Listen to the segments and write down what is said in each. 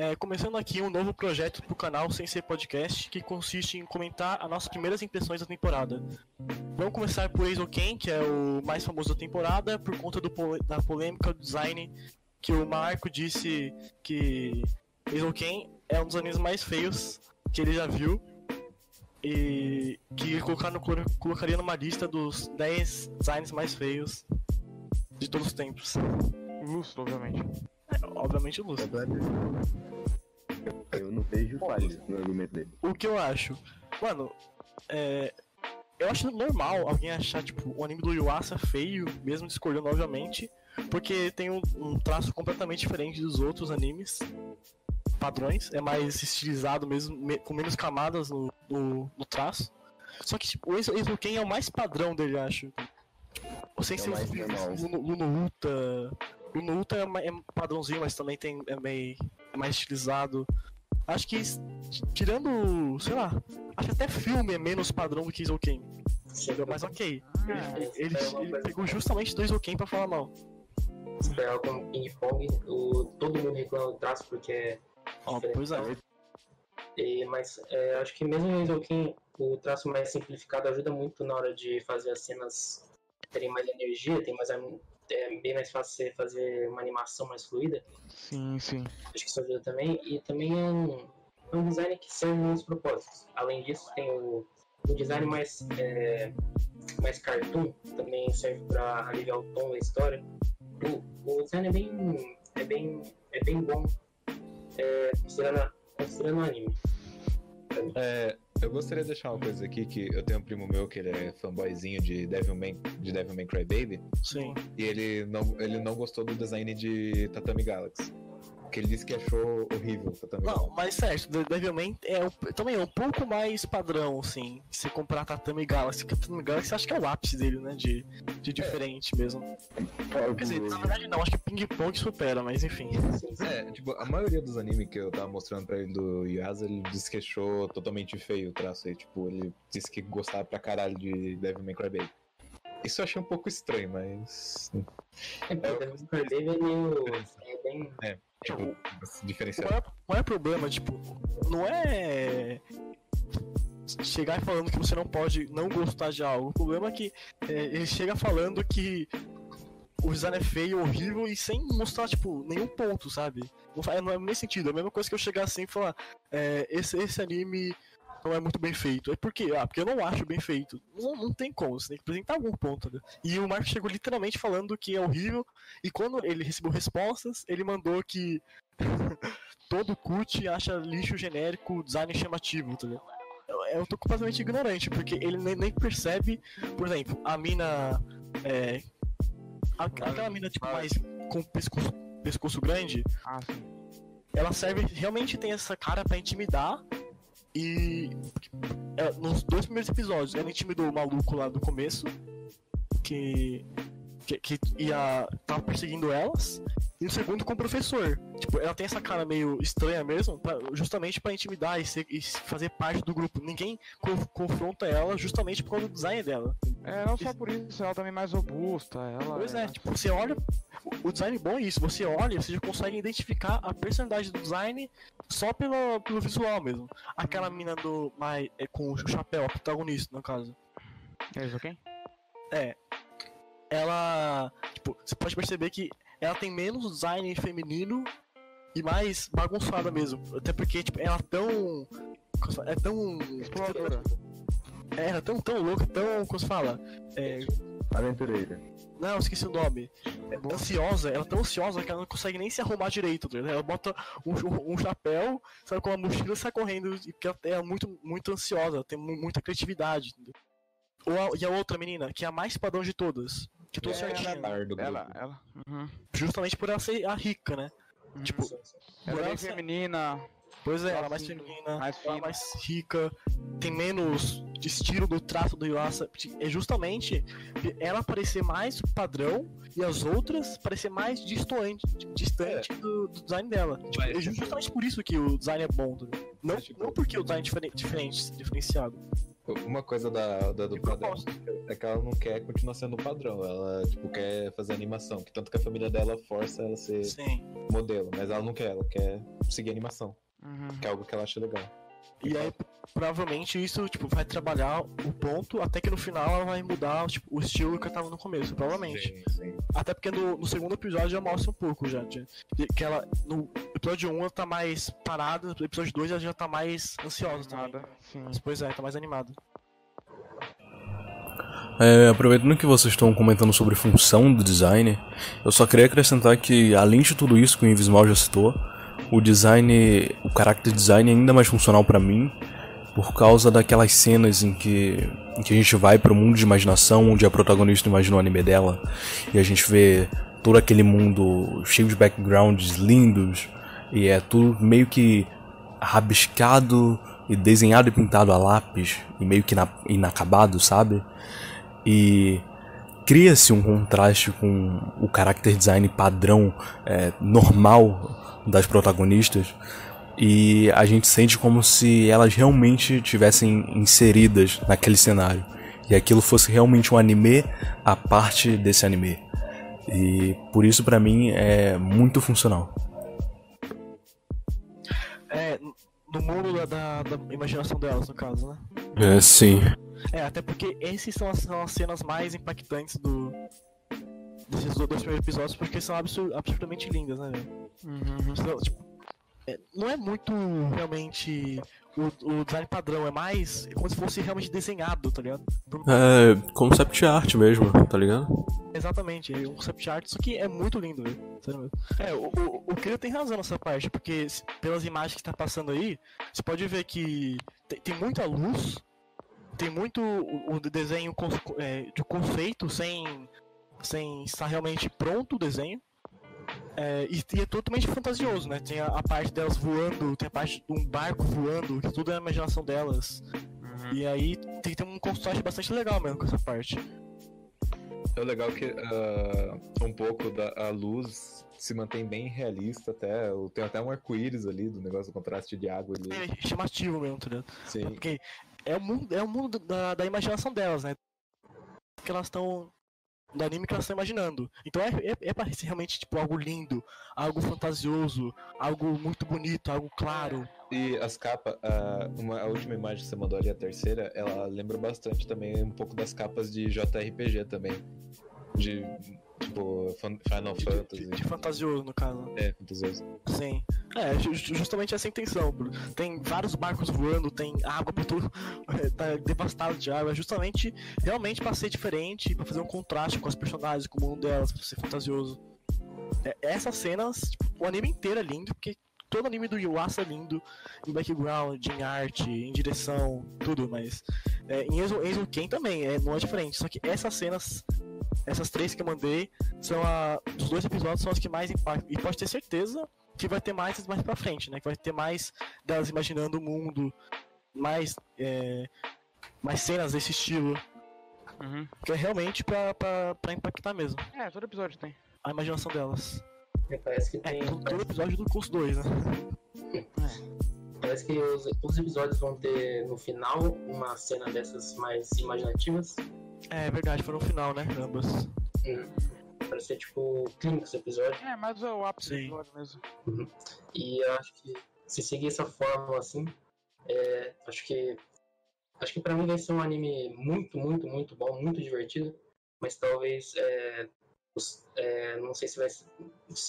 É, começando aqui um novo projeto pro canal Sem Ser Podcast, que consiste em comentar as nossas primeiras impressões da temporada. Vamos começar por Ace Ken, que é o mais famoso da temporada, por conta do, da polêmica do design que o Marco disse que Ace Ken é um dos animes mais feios que ele já viu e que colocar no, colocaria numa lista dos 10 designs mais feios de todos os tempos. Lustro, obviamente. É, obviamente Lustro. Eu não vejo falhas no argumento dele. O que eu acho? Mano, é. Eu acho normal alguém achar, tipo, o anime do Yuasa feio, mesmo discordando, obviamente, porque tem um, um traço completamente diferente dos outros animes padrões, é mais estilizado mesmo, me, com menos camadas no, no, no, traço. Só que tipo, o Enzo Ken é o mais padrão dele, acho. O Sensei é Luno Uta. Luno Uta é, é padrãozinho, mas também tem, é, meio, é mais estilizado. Acho que, tirando, sei lá, acho que até filme é menos padrão do que Isoken. Mas ok. Ah, ele, ele pegou justamente do Isoken pra falar mal. Se pegar como Ping Pong, o, todo mundo reclama do traço porque é Oh, pois é. E, mas é, acho que mesmo em Isoken, o traço mais simplificado ajuda muito na hora de fazer as cenas terem mais energia, tem mais, é bem mais fácil você fazer uma animação mais fluida. Sim, sim. Acho que isso ajuda também. E também é um, é um design que serve muitos propósitos. Além disso, tem o, o design mais, é, mais cartoon, também serve para aliviar o tom da história. O, o design é bem, é bem, é bem bom é, considerando, considerando o anime. É, eu gostaria de deixar uma coisa aqui, que eu tenho um primo meu que ele é fanboyzinho de Devilman, de Devilman Crybaby. Sim. E ele não, ele não gostou do design de Tatami Galaxy. Que ele disse que achou horrível também. Não, mas certo, Devilman é também é um pouco mais padrão, assim. Se comprar Tatami Galaxy, porque Tatami Galaxy acho que é o ápice dele, né? De, de diferente é. mesmo. Quer dizer, na verdade não, acho que Ping Pong supera, mas enfim. É, tipo, a maioria dos animes que eu tava mostrando pra ele do Yasa, ele disse que achou totalmente feio o traço aí. Tipo, ele disse que gostava pra caralho de Devilman Crybaby. Isso eu achei um pouco estranho, mas. É, Crybaby é meio. É bem. É. Tipo, diferenciado. Qual é, qual é o problema? Tipo, não é chegar falando que você não pode não gostar de algo. O problema é que é, ele chega falando que o design é feio, horrível e sem mostrar, tipo, nenhum ponto, sabe? Não, não é nem sentido. É a mesma coisa que eu chegar assim e falar: é, esse, esse anime não é muito bem feito. É porque, ah, porque eu não acho bem feito. Não, não tem como, você tem que apresentar algum ponto. Né? E o Marco chegou literalmente falando que é horrível, e quando ele recebeu respostas, ele mandou que todo cut acha lixo genérico design chamativo, tá Eu, eu tô completamente ignorante, porque ele nem, nem percebe, por exemplo, a mina. É, aquela mina tipo mais com pescoço, pescoço grande. Ah, ela serve, realmente tem essa cara para intimidar, e é, nos dois primeiros episódios, ela intimidou o maluco lá do começo, que, que, que ia tava perseguindo elas, e no segundo com o professor. Tipo, ela tem essa cara meio estranha mesmo, pra, justamente para intimidar e, ser, e, fazer parte do grupo. Ninguém co confronta ela justamente por causa do design dela. É, não só por isso, ela também é mais robusta. Ela pois é, é tipo, você olha. O design bom é isso, você olha, você já consegue identificar a personalidade do design só pelo, pelo visual mesmo. Aquela mina do. Mais, é, com o chapéu, a protagonista, no caso. É isso quem? É. Ela. Tipo, você pode perceber que ela tem menos design feminino e mais bagunçada mesmo. Até porque, tipo, ela é tão. É tão. Exploradora. É, ela é tão, tão louca, tão. Como se fala? É. Aventureira. Não, esqueci o nome. É ansiosa, ela é tão ansiosa que ela não consegue nem se arrumar direito, tá Ela bota um, um, chapéu, sai com uma mochila e sai correndo, porque ela é muito, muito ansiosa, tem muita criatividade? Ou a, e a outra menina, que é a mais padrão de todas, que tô é, certinho. Ela, ela, ela. Uhum. Justamente por ela ser a rica, né? Uhum. Tipo, ela é bem feminina. Pois é, ela é mais feminina, mais, ela é mais rica, tem menos estilo do trato do Yuasa. É justamente ela parecer mais padrão e as outras parecer mais distante, distante é. do, do, design dela. Tipo, é justamente por isso que o design é bom. Não, tipo, não porque o design é diferente, diferente diferenciado. Uma coisa da, da propósito. é que ela não quer continuar sendo o padrão. Ela, tipo, quer fazer animação. Que tanto que a família dela força ela a ser Sim. modelo. Mas ela não quer, ela quer seguir animação. Uhum. Que é algo que ela acha legal. E aí, provavelmente isso, tipo, vai trabalhar o ponto até que no final ela vai mudar, tipo, o estilo que ela tava no começo, provavelmente. Sim, sim. Até porque no, no segundo episódio já mostra um pouco já. De, de- que ela. No episódio 1 ela tá mais parada, no episódio 2 ela já tá mais ansiosa. Nada. Sim. Mas, Pois é, tá mais animada. É, aproveitando que vocês estão comentando sobre função do design, eu só queria acrescentar que, além de tudo isso que o Invismal já citou, o design, o character design é ainda mais funcional pra mim, por causa daquelas cenas em que, em que a gente vai pro mundo de imaginação, onde a protagonista imagina o anime dela, e a gente vê todo aquele mundo cheio de backgrounds lindos, e é tudo meio que rabiscado e desenhado e pintado a lápis, e meio que ina- inacabado, sabe? e cria-se um contraste com o character design padrão é, normal das protagonistas e a gente sente como se elas realmente tivessem inseridas naquele cenário e aquilo fosse realmente um anime a parte desse anime e por isso pra mim é muito funcional. É, no mundo da, da, da imaginação delas, no caso, né? É, sim. É, até porque esses são as, são as cenas mais impactantes do. Desses dois primeiros episódios, porque são absur- absurdamente lindas, né, velho? Uhum. Então, tipo, é, não é muito realmente o, o design padrão, é mais como se fosse realmente desenhado, tá ligado? É concept art mesmo, tá ligado? Exatamente, é um concept art, isso aqui é muito lindo, velho. Sério mesmo. É, o, o, o Kira tem razão nessa parte, porque se- pelas imagens que tá passando aí, você pode ver que tem, tem muita luz, tem muito o, o desenho con- é, de conceito sem, sem estar realmente pronto o desenho. É, e, e é totalmente fantasioso, né? Tem a, a parte delas voando, tem a parte de um barco voando, que tudo é a imaginação delas. Uhum. E aí tem que ter um contraste bastante legal mesmo com essa parte. É legal que ah, um pouco da a luz se mantém bem realista até. Tem até um arco-íris ali do negócio do contraste de água ali. É chamativo mesmo, tá ligado? Sim. Porque é o mundo, é o mundo da, da imaginação delas, né? Que elas estão. Do anime que elas estão imaginando. Então é, é, é pra ser realmente tipo, algo lindo, algo fantasioso, algo muito bonito, algo claro. E as capas, a, uma, a última imagem que você mandou ali, a terceira, ela lembra bastante também um pouco das capas de JRPG também. De, tipo, Final De, Fantasy. de, de fantasioso, no caso. É, fantasioso. Sim. É, ju- ju- justamente essa é a intenção. Tem vários barcos voando, tem água por tudo. é, Tá devastado de água. É justamente, realmente, pra ser diferente, pra fazer um contraste com as personagens, com o mundo delas, pra ser fantasioso. É, essas cenas, tipo, o anime inteiro é lindo, porque todo anime do Yuasa é lindo, em background, em arte, em direção, tudo, mas é, em Enzo, Enzo Ken também, é, não é diferente. Só que essas cenas, essas três que eu mandei, são a, dos dois episódios são as que mais impactam. E pode ter certeza que vai ter mais mais pra frente, né? Que vai ter mais delas imaginando o mundo, mais, é, mais cenas desse estilo. Uhum. Que é realmente pra, pra, pra impactar mesmo É, todo episódio tem. a imaginação delas. É, Parece que É, tem. todo, todo episódio do curso 2, né? Parece que os, os episódios vão ter no final uma cena dessas mais imaginativas. É verdade, foi no final, né? Ambas. Hum. Parece ser tipo clínicos episódio. É, mas o ápice do episódio mesmo. E eu acho que se seguir essa fórmula assim, é, acho que acho que para mim vai ser um anime muito, muito, muito bom, muito divertido, mas talvez é, os- é, não sei se vai ser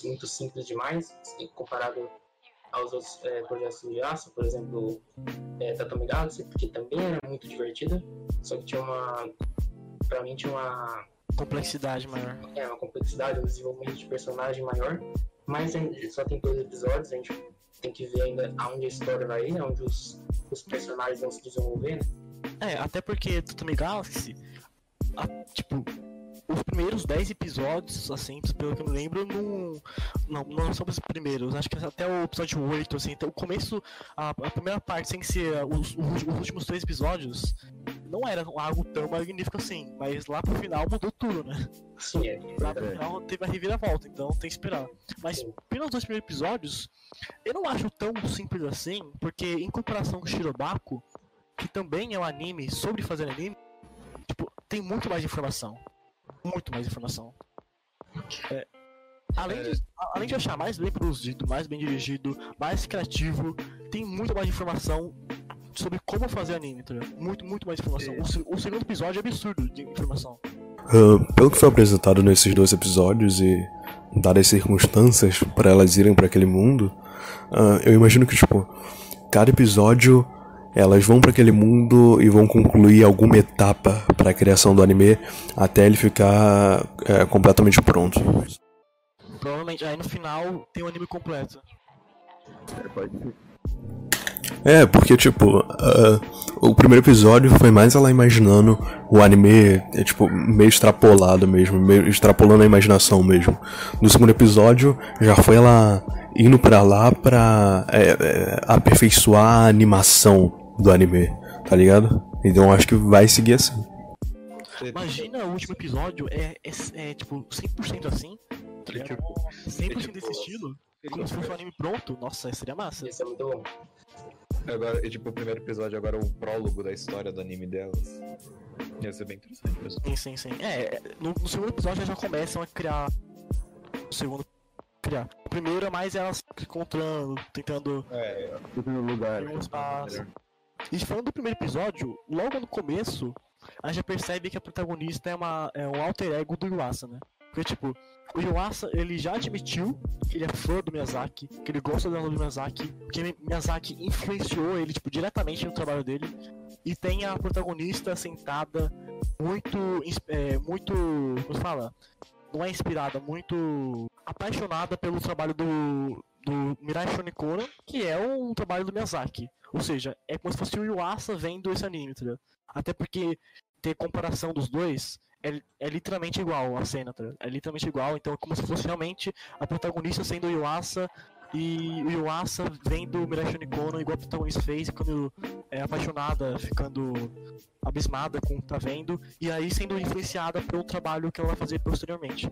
muito simples demais comparado aos outros é, projetos do Yasa, por exemplo, é, Tatami Galaxy, porque também era muito divertida, só que tinha uma para mim tinha uma Complexidade maior. é uma complexidade, um desenvolvimento de personagem maior, mas só tem dois episódios, a gente tem que ver ainda aonde a história vai ir, aonde os, os personagens vão se desenvolver, né? É, até porque Tatami Galaxy, a- tipo, os primeiros 10 episódios, assim, pelo que eu me lembro, não, não, não são os primeiros, acho que até o episódio 8, assim, então o começo, a, a primeira parte, sem ser os, os, os últimos três episódios, não era algo tão magnífico assim, mas lá pro final mudou tudo, né? Sim, é, Lá pro final teve a reviravolta, então tem que esperar. Mas pelos dois primeiros episódios, eu não acho tão simples assim, porque em comparação com o Shirobako, que também é um anime sobre fazer anime, tipo, tem muito mais informação. Muito mais informação. É, além, de, além de achar mais bem produzido, mais bem dirigido, mais criativo, tem muito mais informação sobre como fazer anime, entendeu? Muito, muito mais informação. O, o segundo episódio é absurdo de informação. Ah, pelo que foi apresentado nesses dois episódios e dadas as circunstâncias para elas irem para aquele mundo, ah, eu imagino que tipo cada episódio elas vão para aquele mundo e vão concluir alguma etapa para a criação do anime até ele ficar é, completamente pronto. Provavelmente, aí no final tem o anime completo. É, pode ser. É, porque, tipo, ah, o primeiro episódio foi mais ela imaginando o anime, é, tipo, meio extrapolado mesmo, meio extrapolando a imaginação mesmo. No segundo episódio, já foi ela indo pra lá pra é, é, aperfeiçoar a animação do anime, tá ligado? Então eu acho que vai seguir assim. Imagina o último episódio é, é, é, tipo 100% assim, tá ligado? tipo, 100% desse estilo, como se fosse um anime pronto. Nossa, seria massa. Isso é muito bom. Agora, e, tipo, o primeiro episódio agora é o prólogo da história do anime delas. Ia ser bem interessante mesmo. Sim, sim, sim. É, é, no, no segundo episódio elas já começam a criar. O segundo. Criar. O primeiro é mais elas se encontrando, tentando É, no lugar. um espaço. E falando do primeiro episódio, logo no começo, a gente percebe que a protagonista é, uma, é um alter ego do Yuasa, né? Porque, tipo, o Yuasa, ele já admitiu que ele é fã do Miyazaki, que ele gosta da obra do Miyazaki, que Mi- Miyazaki influenciou ele, tipo, diretamente no trabalho dele. E tem a protagonista sentada muito, é, muito, como se fala? Não é inspirada, muito apaixonada pelo trabalho do, do Mirai Shonikora, que é um trabalho do Miyazaki. Ou seja, é como se fosse o Yuasa vendo esse anime, entendeu? Até porque ter comparação dos dois é, é literalmente igual a cena, tá ligado? É literalmente igual, então é como se fosse realmente a protagonista sendo o Yuasa e o Yuasa vendo o Mirai Shonikona igual a protagonista fez, ficando é, apaixonada, ficando abismada com o que tá vendo, e aí sendo influenciada pelo trabalho que ela vai fazer posteriormente.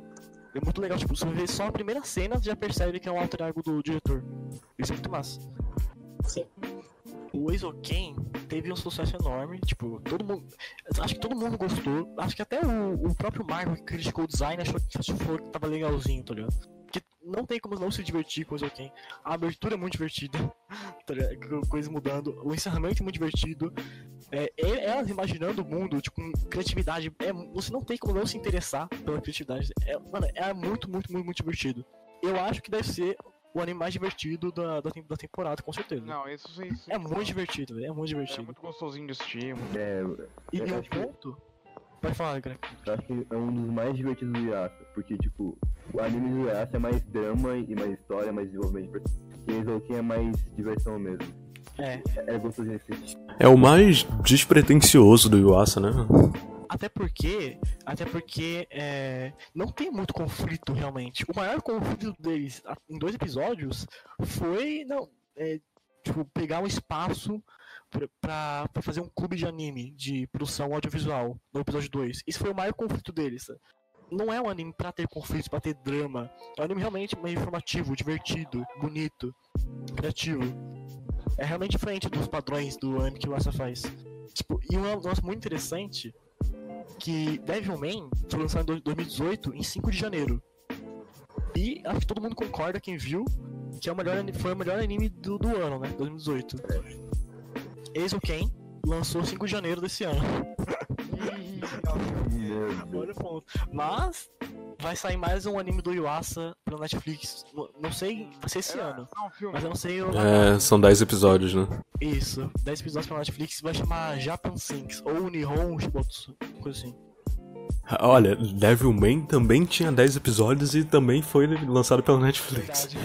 É muito legal, tipo, você vê só a primeira cena, já percebe que é um alter ego do diretor. Isso é muito massa. Sim. O Eizouken teve um sucesso enorme, tipo, todo mundo. Acho que todo mundo gostou. Acho que até o, o próprio Marco que criticou o design achou, achou que tava legalzinho, tá ligado? Porque não tem como não se divertir com o Eizouken. A abertura é muito divertida, tá ligado? Co- Coisa mudando. O encerramento é muito divertido. É, é- elas imaginando o mundo, tipo, com criatividade. É, você não tem como não se interessar pela criatividade. É, mano, é muito, muito, muito, muito divertido. Eu acho que deve ser o anime mais divertido da, da, da temporada, com certeza. Não, isso sim. isso É muito divertido, velho. É muito É divertido. muito gostosinho de assistir. É, E, e um que- ponto. Pode falar, eu acho que é um dos mais divertidos do Yasa. Porque, tipo, o anime do Yasa é mais drama e mais história, mais desenvolvimento. E Eizouken é mais diversão mesmo. É. É gostoso de assistir. É o mais despretensioso do Yuasa, né? Até porque. Até porque é, não tem muito conflito realmente. O maior conflito deles em dois episódios foi. Não. é, tipo, pegar um espaço pra fazer um clube de anime de produção audiovisual no episódio 2. Esse foi o maior conflito deles. sabe? Não é um anime pra ter conflitos, pra ter drama. É um anime realmente meio informativo, divertido, bonito, criativo. É realmente diferente dos padrões do anime que o Asa faz. Tipo, e um negócio muito interessante que Devilman foi lançado em dois- 2018, em 5 de janeiro. E acho que todo mundo concorda, quem viu, que é o melhor, foi o melhor anime do, do ano, né? 2018. Eizouken lançou 5 de janeiro desse ano. Olha o ponto. Mas vai sair mais um anime do Yuasa pela Netflix. Não- sei se esse ano, Não, filme. mas eu não sei o É, são 10 episódios, né? Isso, 10 episódios pela Netflix vai chamar Japan Sinks ou Nihon Shibotsu, coisa assim. Olha, Devilman também tinha 10 episódios e também foi lançado pela Netflix. Verdade.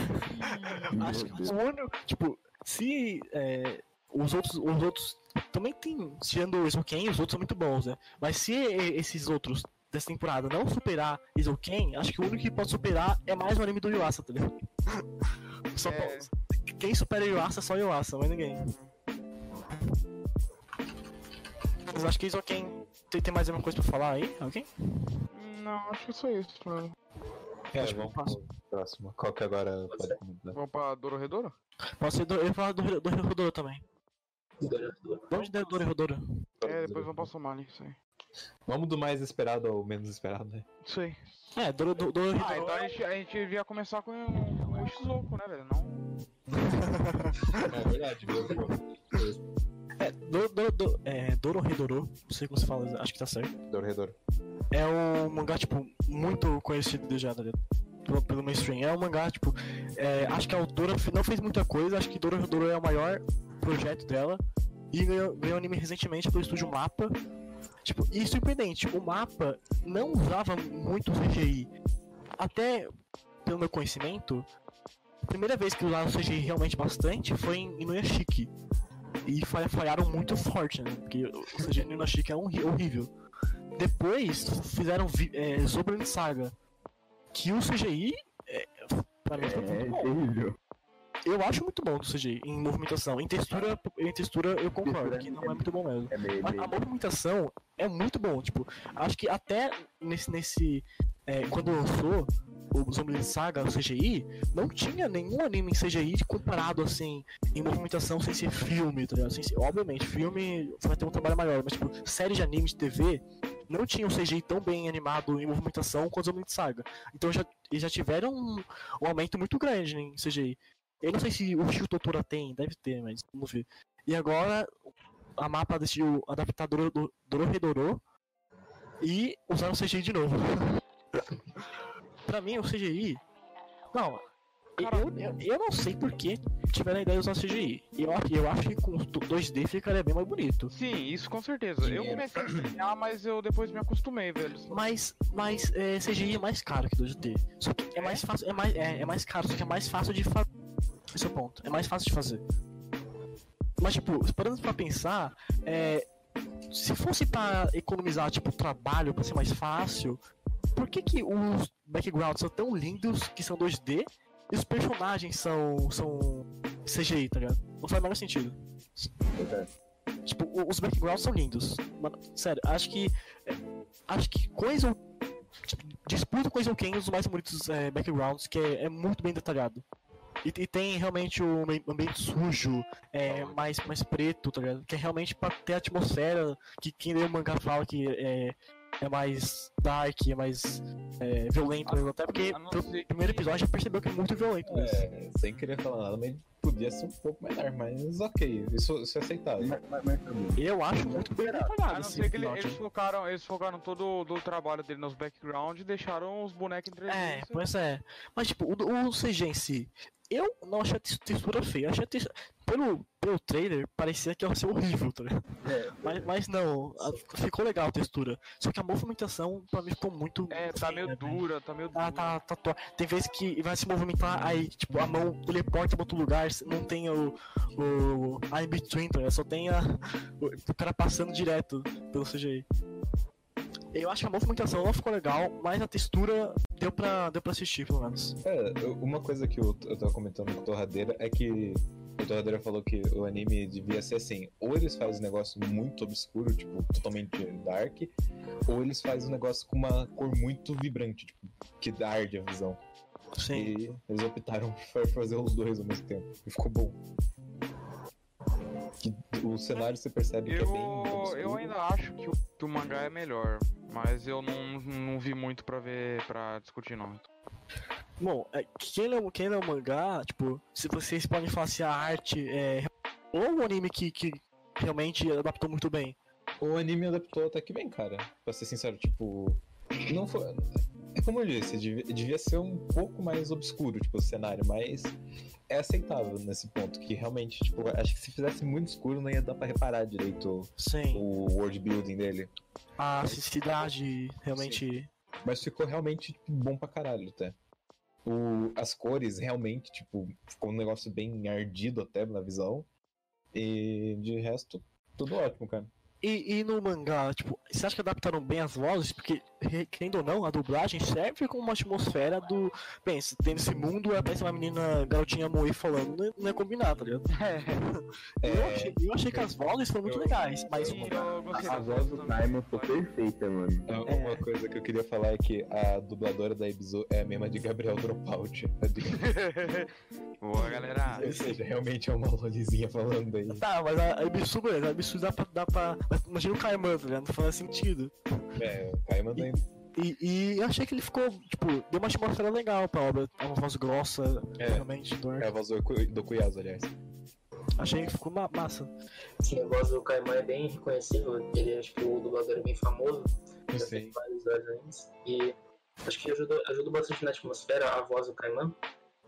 Acho que o único, tipo, se é, os outros, os outros também tem, tirando o Isoken, os outros são muito bons, né? Mas se esses outros dessa temporada não superar Isoken, acho que o único que pode superar é mais o anime do Yuasa, tá ligado? Só É. pode- quem supera Yuasa é só Yuasa, mais ninguém. Mas acho que Isoken tem, tem mais alguma coisa pra falar aí? Alguém? Não, acho que é só isso, mano. É, vamos pro próximo. Qual que agora pode comentar? Vamos pra Dororedoro? Posso ser do, eu ia falar do, também. Onde deu Dororedoro? É, depois vamos passar mal isso aí. Vamos do mais esperado ao menos esperado, né? Isso aí. É, Doro- Do- Dororedoro. Ah, então a gente, a gente devia começar com o Shizuoku, né, velho? Não. É verdade, viu? É, do, do, do, é, não sei como se fala, acho que tá certo. Dorredor. É um mangá, tipo, muito conhecido já, tá ligado? Pelo, pelo mainstream. É um mangá, tipo, é, acho que a autora não fez muita coisa, acho que Dororedoro é o maior projeto dela. E ganhou, ganhou anime recentemente pelo estúdio Mapa. Tipo, e surpreendente, o Mapa não usava muito CGI. Até, pelo meu conhecimento, a primeira vez que usaram CGI realmente bastante foi em Inuyashiki. E falha- falharam muito forte, né? Porque o CGI no Inuyashiki é horrível. Depois fizeram é, Saga. Que o CGI, é, pra mim, foi É muito bom. terrível. Eu acho muito bom do CGI em movimentação. Em textura, em textura eu concordo, que não é muito bom mesmo. É. Mas a movimentação é muito bom, tipo, acho que até nesse. nesse é, quando lançou o Zombie Saga, o CGI, não tinha nenhum anime em CGI comparado assim, em movimentação sem ser filme, tá ligado? Sem ser- obviamente, filme vai ter um trabalho maior, mas tipo, série de anime de TV não tinha um CGI tão bem animado em movimentação quanto o Zombie Saga. Então já, eles já tiveram um, um aumento muito grande em CGI. Eu não sei se o Shio Totora tem, deve ter, mas vamos ver. E agora a mapa decidiu adaptar Doro, do, Dororedoro e usaram o CGI de novo. pra mim, o CGI. Não, eu, eu, eu não sei por que tiveram a ideia de usar CGI. Eu, acho- eu acho que com 2D ficaria bem mais bonito. Sim, isso com certeza. Eu Dinheiro. comecei a estranhar, mas eu depois me acostumei, velho. Mas, mas é, CGI é mais caro que 2D. Só que é mais fácil, é mais, é, é mais caro, só que é mais fácil de fazer. Esse é o ponto. É mais fácil de fazer. Mas, tipo, parando pra pensar, é, se fosse pra economizar, tipo, trabalho pra ser mais fácil, por que que os backgrounds são tão lindos que são 2D e os personagens são, são CGI, tá ligado? Não faz o menor sentido. Tipo, o- os backgrounds são lindos. Mano, sério, acho que. acho que coisa. Tipo, disputa com o Ken os mais bonitos é, backgrounds, que é, é muito bem detalhado. E, e tem realmente o ambi- ambiente sujo, é, mais, mais preto, tá ligado? Que é realmente pra ter a atmosfera que quem lê o mangá fala que é, é mais dark, é mais é, violento mesmo. Até porque a não pelo ser que- primeiro episódio já percebeu que é muito violento mesmo. É, sem querer falar nada, mas podia ser um pouco menor, mas ok, isso, isso é aceitável. Mas, mas, mas. Eu acho muito bem A detalhado não ser que ele- eles focaram, eles focaram todo o trabalho dele nos background e deixaram os bonecos em 3D. É, isso- pois é. Mas, tipo, o, o CG em si, eu não achei a tex- textura feia. Achei a textura... Pelo, pelo trailer, parecia que ia ser horrível, tá ligado? É, Mas, mas não, a- ficou legal a textura. Só que a movimentação, pra mim, ficou muito. É, tá meio né? dura, tá meio Tá, dura. tá, tá, to- Tem vezes que vai se movimentar, aí, tipo, a mão teleporta pra outro lugar, não tem o. o a in-between, tá? Só tem a, o, o cara passando direto pelo CGI. Eu acho que a movimentação não ficou legal, mas a textura deu pra, deu pra assistir, pelo menos. É, uma coisa que eu, eu tava comentando com o Torradeira é que o Torradeira falou que o anime devia ser assim, ou eles fazem um negócio muito obscuro, tipo, totalmente dark, ou eles fazem um negócio com uma cor muito vibrante, tipo, que arde a visão. Sim. E eles optaram por fazer os dois ao mesmo tempo. E ficou bom. Que o cenário você percebe que é bem. Eu, obscuro. eu ainda acho que o, que o mangá é melhor, mas eu não, não vi muito pra ver, pra discutir não. Bom, é, quem lê, quem lê o mangá, tipo, se vocês podem falar se a arte é. Ou um anime que, que realmente adaptou muito bem. O anime adaptou até que bem, cara. Pra ser sincero, tipo. Não foi. É como eu disse, devia, ser um pouco mais obscuro, tipo, o cenário, mas é aceitável nesse ponto. Que realmente, tipo, acho que se fizesse muito escuro não ia dar pra reparar direito Sim. o world building dele. A cidade realmente. Mas ficou realmente tipo, bom pra caralho até. O, as cores realmente, tipo, ficou um negócio bem ardido até na visão. E de resto, tudo ótimo, cara. E, e no mangá, tipo, você acha que adaptaram bem as vozes? Porque, re- querendo ou não, a dublagem serve como uma atmosfera do. Bem, se tem nesse mundo, aparece uma menina garotinha moe falando, não é, não é combinar, tá ligado? Eu, achei, eu achei que as vozes foram muito eu- legais, mas eu A da voz do. Simon foi perfeita, mano. É. Uma coisa que eu queria falar é que a dubladora da Ibizu é a mesma de Gabriel Dropout. Boa, galera. Ou seja, realmente é uma lolizinha falando aí. Tá, mas a, a Ibisu, beleza, a Ibisu dá pra. Dá pra mas imagina o Kaiman, tá ligado? Não faz sentido. É, o Kaiman indo. E, e eu achei que ele ficou, tipo, deu uma atmosfera legal pra obra. É uma voz grossa, É. realmente, do É a voz do, do aliás. Achei que ficou ma- massa. Sim, a voz do Kaiman é bem reconhecível. Ele acho que o dublador é bem famoso. Já Sim. fez vários desenhos. E acho que ajuda, ajuda bastante na atmosfera a voz do Kaiman.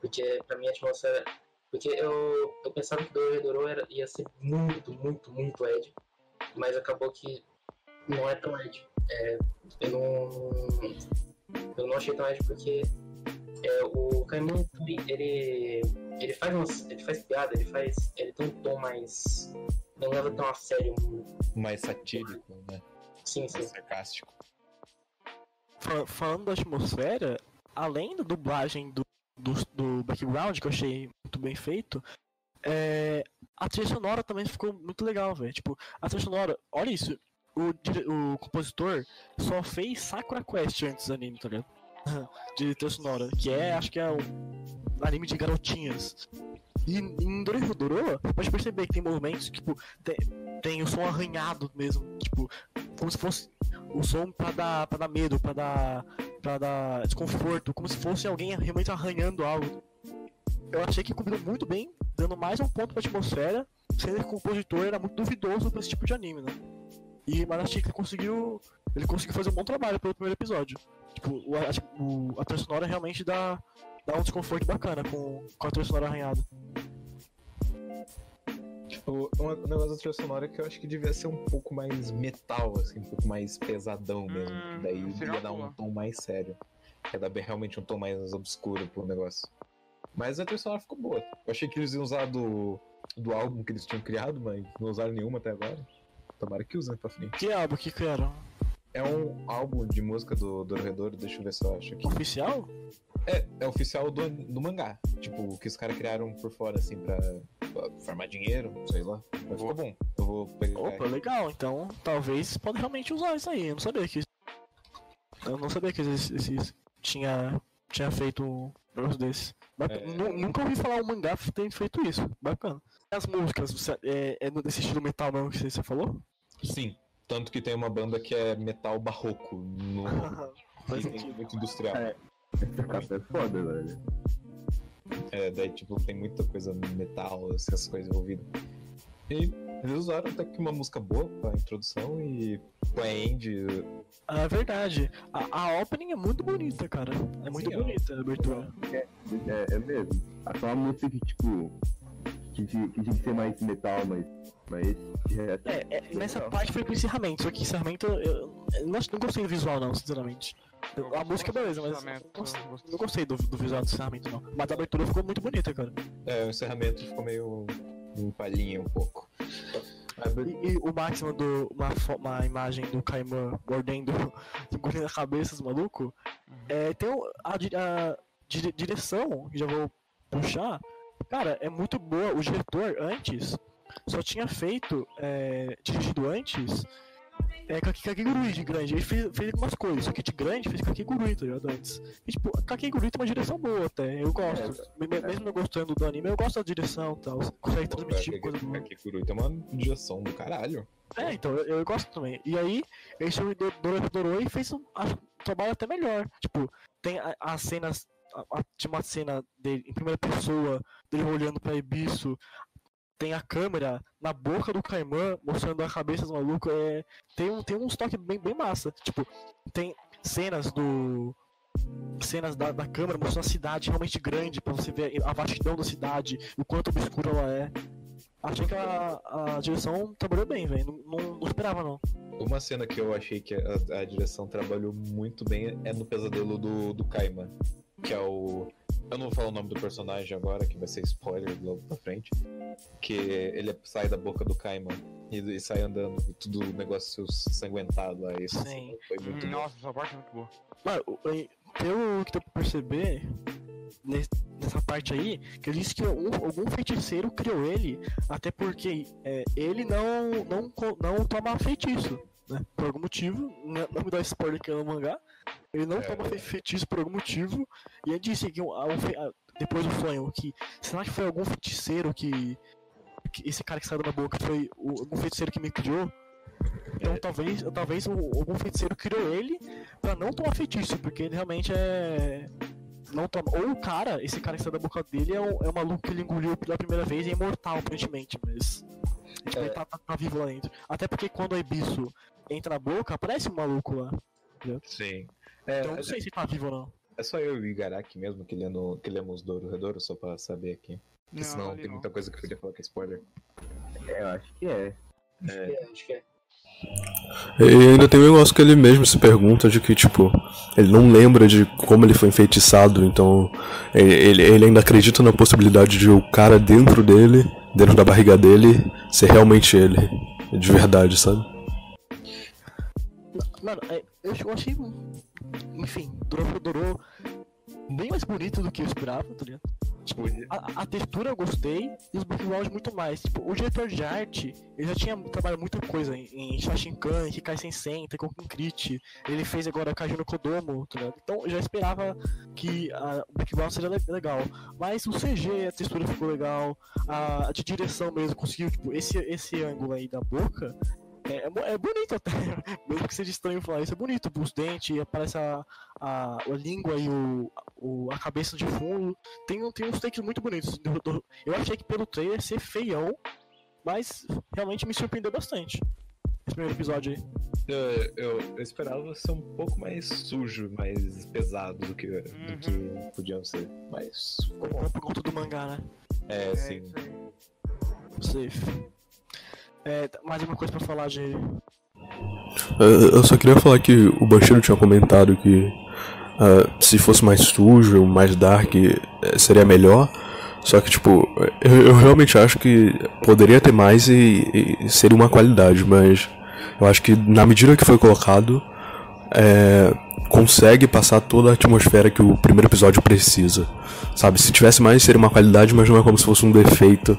Porque pra mim a atmosfera. Porque eu, eu pensava que Dororedoro era ia ser muito, muito, muito Ed. Mas acabou que não é tão Ed. É, eu não. Eu não achei tão Ed porque é, o Kaiman ele. Ele faz umas, ele faz piada, ele faz. Ele tem um tom mais. Não leva tão a sério. Mais satírico, né? Sim, sim. Mais sarcástico. Fa- Falando da atmosfera, além da dublagem do, do, do background, que eu achei muito bem feito, é, a trilha sonora também ficou muito legal, velho. Tipo, a trilha sonora, olha isso, o, o compositor só fez Sakura Quest antes do anime, tá ligado? De trilha sonora, que é, acho que é um anime de garotinhas. E em Dororedoro, você pode perceber que tem movimentos, tipo, tem, tem o som arranhado mesmo, tipo, como se fosse o som pra dar, pra dar medo, pra dar, pra dar desconforto, como se fosse alguém realmente arranhando algo. Eu achei que combinou muito bem, dando mais um ponto pra atmosfera, sendo que o compositor era muito duvidoso pra esse tipo de anime, né? E, mas achei que ele conseguiu. Ele conseguiu fazer um bom trabalho pelo primeiro episódio. Tipo, o, a, o, a trilha sonora realmente dá, dá um desconforto bacana com, com a trilha sonora arranhada. O, um, um negócio da trilha sonora que eu acho que devia ser um pouco mais metal, assim, um pouco mais pesadão mesmo. Hum, daí ia dar um tom mais sério. Ia dar realmente um tom mais obscuro pro negócio. Mas a trilha sonora ficou boa. Eu achei que eles iam usar do, do álbum que eles tinham criado, mas não usaram nenhuma até agora. Tomara que usem pra frente. Que álbum que era? É um álbum de música do Dorredor, deixa eu ver se eu acho aqui. Oficial? É, é oficial do, do mangá. Tipo, o que os caras criaram por fora, assim, pra, pra formar dinheiro, sei lá. Mas ficou bom. Eu vou pegar. Opa, legal, então talvez pode realmente usar isso aí. Eu não sabia que. Eu não sabia que esse, esse tinha, tinha feito um negócio desse. É. Nu- Nunca ouvi falar um mangá ter feito isso. Bacana. As músicas, você- é, é desse estilo metal mesmo que você, falou? Sim. Tanto que tem uma banda que é metal barroco. No... Tem muito industrial. É. Essa é foda, velho. É, daí, tipo, tem muita coisa metal, essas coisas envolvidas. E eles usaram até que uma música boa pra introdução e pra end. Ah, é verdade. A, a opening é muito bonita, cara. É muito Sim, bonita a abertura. É, é mesmo. Aquela música que, tipo. Que, tinha- que que ser mais metal, mas. Mas. resto, É, é, nessa legal. parte foi pro encerramento, só que encerramento eu, eu não, não gostei do visual não, sinceramente. Eu A música beleza, mas não gostei, não gostei do, do visual do encerramento não. Mas a abertura ficou muito bonita, cara. É, o encerramento ficou meio. um palhinha um pouco. E, e o máximo do. Uma, uma imagem do Kaiman mordendo, engolindo a cabeça dos malucos. É, tem o- a, a dire- direção, que já vou puxar. Cara, é muito boa. O diretor antes só tinha feito. É, dirigido antes. É Kakegurui de grande. Ele fez, fez algumas coisas, só que de grande fez Kakegurui, tá ligado? Antes. E tipo, Kakegurui tem uma direção boa até. Eu gosto. Me- me- Mesmo não gostando do anime, eu gosto da direção e tal. Consegue transmitir coisa boa. Kuru tem uma direção do caralho. É, então, eu, eu gosto também. E aí, ele chamou o Dororo e fez um, acho, um trabalho até melhor. Tipo, tem as cenas. tinha uma cena dele em primeira pessoa, dele olhando pra Ibisu. Tem a câmera na boca do Kaiman, mostrando a cabeça do maluco. É, tem, um, tem uns toques bem, bem massa. Tipo, tem cenas do. Cenas da, da câmera mostrando a cidade realmente grande, pra você ver a vastidão da cidade, o quanto obscura ela é. Achei que a, a direção trabalhou bem, velho. Não, não, não esperava, não. Uma cena que eu achei que a, a direção trabalhou muito bem é no pesadelo do, do Kaiman. Que é o. Eu não vou falar o nome do personagem agora, que vai ser spoiler logo pra frente. Que ele sai da boca do Kaiman e, e sai andando, tudo negócio sanguentado lá. Isso Sim. foi muito Hum, bom. Nossa, essa parte é muito boa. Mano, o- pelo que deu pra perceber nes- nessa parte aí, que ele disse que um- algum feiticeiro criou ele, até porque é, ele não, não, não toma feitiço, né? Por algum motivo, não não me dá spoiler que é no mangá, ele não É, toma é. fe- feitiço por algum motivo, e ele disse que um- um depois do sonho, que será que foi algum feiticeiro que, que esse cara que saiu da boca foi o- algum feiticeiro que me criou? Então É. talvez, talvez o- algum feiticeiro criou ele pra não tomar feitiço, porque ele realmente é. Não toma. Ou o cara, esse cara que sai da boca dele é um, é um maluco que ele engoliu pela primeira vez e é imortal, aparentemente, mas. Tipo, É. ele tá, tá- tá vivo lá dentro. Até porque quando o Ebisu entra na boca, aparece um maluco lá. Sim. É, Então eu não sei se tá vivo ou não. é só eu e o Igaraki mesmo que, lendo, que lemos Douro Redouro, só pra saber aqui. Porque Não, senão tem não. muita coisa que eu podia falar que é spoiler. É, eu acho que é. É, acho que é. E ainda tem um negócio que ele mesmo se pergunta de que, tipo, ele não lembra de como ele foi enfeitiçado, então ele, ele- ele ainda acredita na possibilidade de o cara dentro dele, dentro da barriga dele, ser realmente ele. De verdade, sabe? Mano, é, eu, achei. Enfim, Durou Durou bem mais bonito do que eu esperava, tá ligado? Tipo, a, a textura eu gostei e os backgrounds muito mais. Tipo, o diretor de arte, ele já tinha trabalhado muita coisa em, em Shashinkan, Hikai Sensen, Tekken Crit. Ele fez agora Kaju no Kodomo, tá ligado? Então eu já esperava que a, o background seria le- legal. Mas o CG, a textura ficou legal, a, a de direção mesmo conseguiu, tipo, esse, esse ângulo aí da boca. É, é é bonito até, mesmo que seja estranho falar isso, é bonito. Os dentes, aparece a, a, a língua e o, o, a cabeça de fundo. Tem, tem uns takes muito bonitos. do- do- Eu achei que pelo trailer ia ser feião, mas realmente me surpreendeu bastante. Esse primeiro episódio aí. Eu, eu, eu esperava ser um pouco mais sujo, mais pesado do que, do que podiam ser. Mas ficou bom. Por conta do mangá, né? É, É sim. isso aí. Safe. É, mais alguma coisa pra falar de. Eu eu só queria falar que o Bashiro tinha comentado que ah, se fosse mais sujo, mais dark, eh, seria melhor. Só que, tipo, eu, eu realmente acho que poderia ter mais e, e seria uma qualidade, mas eu acho que na medida que foi colocado, é, consegue passar toda a atmosfera que o primeiro episódio precisa. Sabe, se tivesse mais seria uma qualidade, mas não é como se fosse um defeito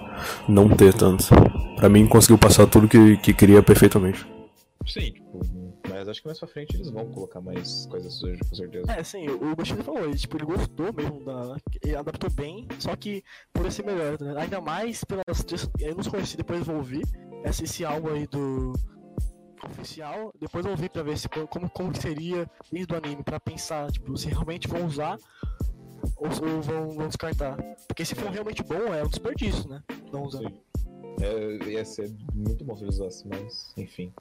não ter tanto. Pra mim conseguiu passar tudo que, que queria perfeitamente. Sim, tipo, mas acho que mais pra frente eles vão colocar mais coisas sujas, com certeza. É, sim, o o Bushido falou, ele, tipo, ele gostou mesmo da. Ele adaptou bem, só que por ser melhor, né? Ainda mais pelas. Eu não conheci, depois eu vou ouvir. Esse, esse álbum aí do. Oficial, depois eu ouvi pra ver se, como, como que seria isso do anime, pra pensar, tipo, se realmente vão usar ou, ou vão, vão descartar. Porque se for realmente bom, é um desperdício, né? Não usar. Sim. É, ia ser muito bom se eles usassem, mas enfim.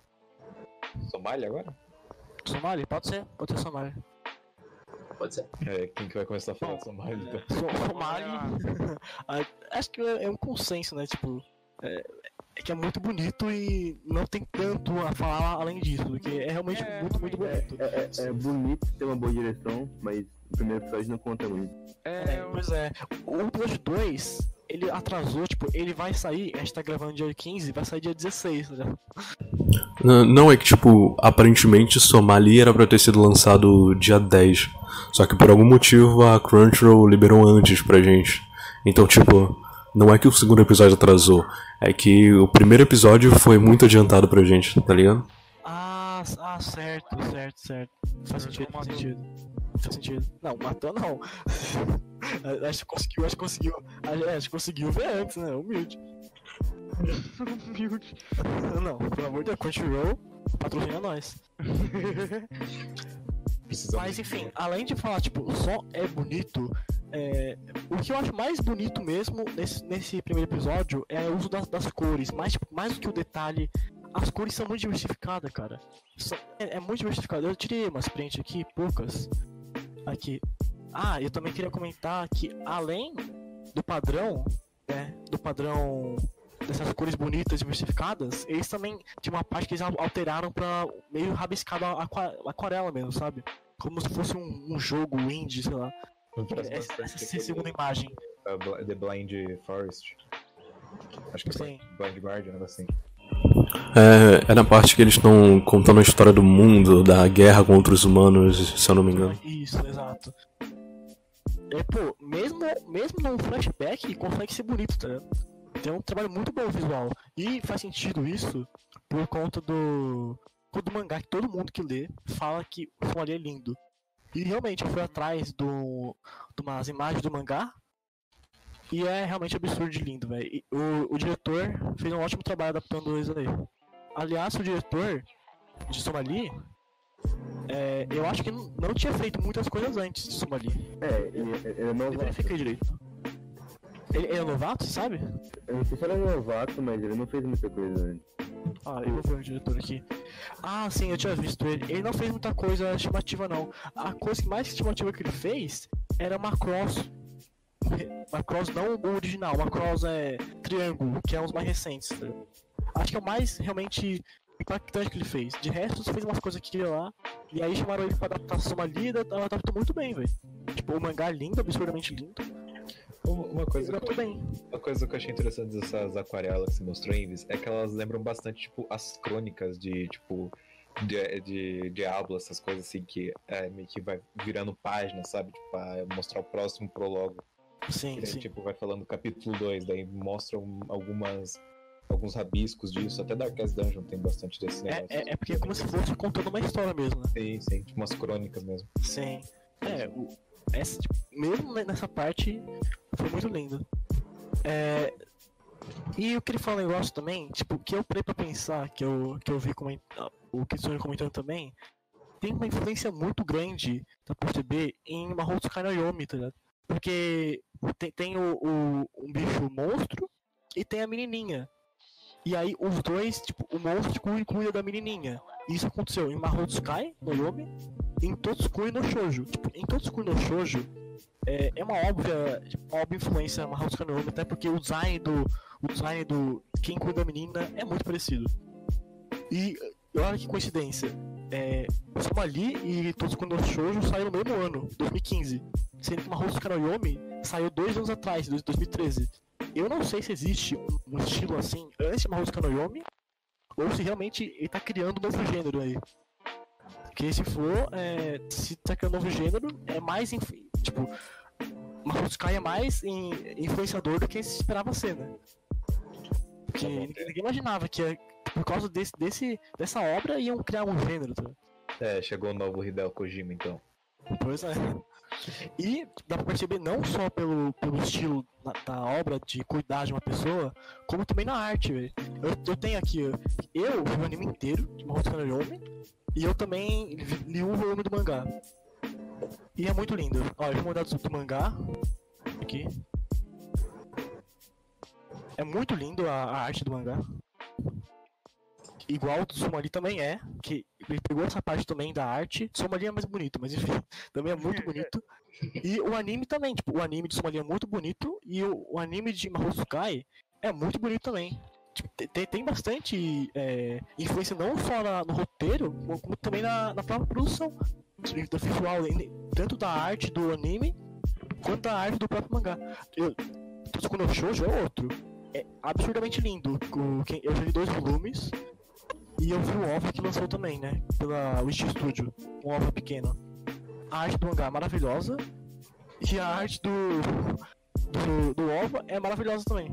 Somália agora? Somali? Pode ser, pode ser Somali. Pode ser. É, quem que vai começar a falar de Somália? Então? So- Somali. Ah, Acho que é é um consenso, né? Tipo, é, é que é muito bonito e não tem tanto a falar além disso, porque é realmente É, muito, muito realmente bonito. É, é, é bonito ter uma boa direção, mas o primeiro episódio não conta muito. É, É, pois é. O episódio 2, ele atrasou, tipo, ele vai sair, a gente tá gravando dia 15, vai sair dia 16, né? N- Não, é que, tipo, aparentemente Somali era pra ter sido lançado dia 10. Só que por algum motivo a Crunchyroll liberou antes pra gente. Então, tipo, não é que o segundo episódio atrasou. É que o primeiro episódio foi muito adiantado pra gente, tá ligado? Ah, ah, certo, certo, certo. Faz sentido, faz sentido. Faz sentido. Não, matou não. acho que conseguiu, acho que conseguiu. Acho que conseguiu ver antes, né? Humilde. Humilde. Não, pelo amor de Deus, Crunchyroll, patrocina nós. Mas enfim, além de falar, tipo, o som é bonito, é, o que eu acho mais bonito mesmo nesse, nesse primeiro episódio é o uso das, das cores, mais, tipo, mais do que o detalhe, as cores são muito diversificadas, cara. São- é, é muito diversificado. Eu tirei umas print aqui, poucas. Aqui. Ah, eu também queria comentar que além do padrão, né, do padrão dessas cores bonitas diversificadas, eles também tinha uma parte que eles al- alteraram pra meio rabiscado aqua- aquarela mesmo, sabe? Como se fosse um, um jogo indie, sei lá. Parece Essa, segunda imagem. uh, Bl- The Blind Forest. Acho que é Sim. Blind Guardian, um negócio assim. É, é na parte que eles estão contando a história do mundo, da guerra contra os humanos, se eu não me engano. Isso, exato. É, pô, mesmo, mesmo no flashback, consegue ser bonito, tá ligado? Tem um trabalho muito bom visual. E faz sentido isso por conta do. do mangá que todo mundo que lê fala que o ali é lindo. E realmente eu fui atrás do, de umas imagens do mangá. E é realmente absurdo de lindo, velho. O, o diretor fez um ótimo trabalho adaptando isso aí. Aliás, o diretor de Somali, é, eu acho que não, não tinha feito muitas coisas antes de Somali. É, ele, ele é Eu novato. verifiquei direito. Ele, ele é novato, sabe? Eu não sei se ele é novato, mas ele não fez muita coisa antes. Ah, eu vou ver o diretor aqui. Ah, sim, eu tinha visto ele. Ele não fez muita coisa estimativa, não. A coisa mais estimativa que ele fez era uma cross. Uma cross não o original, uma cross é triângulo, que é um dos mais recentes. tá? Acho que é o mais realmente impactante que ele fez. De resto, ele fez umas coisas aqui e lá. E aí chamaram ele pra adaptação ali ela adaptou muito bem, velho. Tipo, o mangá é lindo, absurdamente lindo. Uma, coisa que eu Adaptou bem. Uma coisa que eu achei interessante dessas aquarelas que você mostrou, Invis, é que elas lembram bastante, tipo, as crônicas de, tipo, de, de Diablo, essas coisas assim, que é, meio que vai virando página, sabe? Tipo, pra mostrar o próximo prólogo. Sim, daí, sim. tipo, vai falando capítulo 2, daí mostram algumas, alguns rabiscos disso. Até Darkest Dungeon tem bastante desse É, negócio. é, é porque é como se fosse contando uma história mesmo, né? Sim, sim, tipo umas crônicas mesmo. Sim. É, o, essa, tipo, mesmo ne- nessa parte foi muito lindo. É, e eu queria falar um negócio também, tipo, que eu parei pra pensar, que eu, que eu vi coment... o Kitsune comentando também, tem uma influência muito grande da perceber em Mahotsukai no Yomi, tá ligado? Porque tem, tem o, o, um bicho monstro e tem a menininha. E aí os dois, tipo, o monstro cuida, da menininha. Isso aconteceu em Mahotsukai no Yomi em Totsukui no Shoujo. Tipo, em Totsukui no Shoujo é, é uma óbvia, uma óbvia influência Mahotsukai no Yomi, até porque o design do o design do quem cuida da menina é muito parecido. E olha que coincidência, é, Somali e Totsukui no Shoujo saíram no mesmo ano, 2015, sendo que Mahotsukai no Yomi saiu dois anos atrás, dois- 2013. Eu não sei se existe um, estilo assim antes de Mahotsukai no Yomi ou se realmente ele tá criando um novo gênero aí. Porque se for, é, se tá criando um novo gênero, é mais. Tipo, Mahotsukai é mais in- influenciador do que se esperava ser, né? Porque ninguém ninguém imaginava que por causa desse, desse, dessa obra iam criar um gênero, tá? É, chegou o novo Hideo Kojima, então. Pois é. E dá pra perceber não só pelo, pelo estilo da, da obra de cuidar de uma pessoa, como também na arte, velho. Eu, eu tenho aqui, eu vi o anime inteiro de Mahotsukai no Yomi, e eu também li um volume do mangá. E é muito lindo. Ó, eu vou mandar do, mangá. Aqui. É muito lindo a, a arte do mangá. Igual o do Somali também é, que ele pegou essa parte também da arte. Somali é mais bonito, mas enfim, também é muito bonito. E o anime também, tipo, o anime de Somali é muito bonito e o, o anime de Mahotsukai é muito bonito também. Tipo, te- tem, tem bastante é, influência não só na- no roteiro, como, também na, na própria produção da visual, tanto da arte do anime quanto da arte do próprio mangá. Eu, Totsuko no Shoujo é outro. É absurdamente lindo. Eu já li dois volumes e eu vi o OVA que lançou também, né? Pela Wish Studio, um OVA pequeno. A arte do mangá é maravilhosa e a arte do, do, do OVA é maravilhosa também.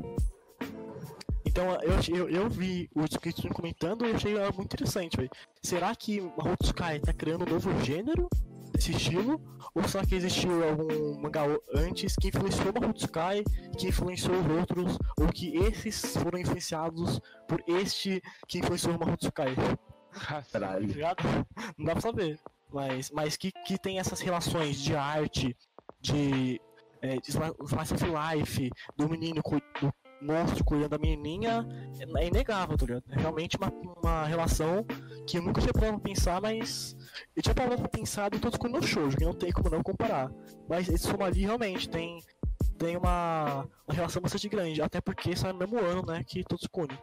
Então eu, eu, eu vi o Kitsune comentando e achei algo muito interessante, velho. Será que Mahotsukai tá criando um novo gênero desse estilo? Ou será que existiu algum mangá antes que influenciou Mahotsukai, que influenciou os outros, ou que esses foram influenciados por este que influenciou Mahotsukai? Tá Caralho. Não dá pra saber. Mas, mas que, que tem essas relações de arte, de, é, de sli- slice of life, do menino, do monstro cuidando da menininha, é, é inegável, tá ligado? É realmente uma, uma relação que eu nunca tinha parado pra pensar, mas eu tinha parado pra pensar todos quando no shoujo, que não tem como não comparar. Mas esse Somali realmente tem, tem uma, uma relação bastante grande, até porque sai no mesmo ano, né, que Totsukuni.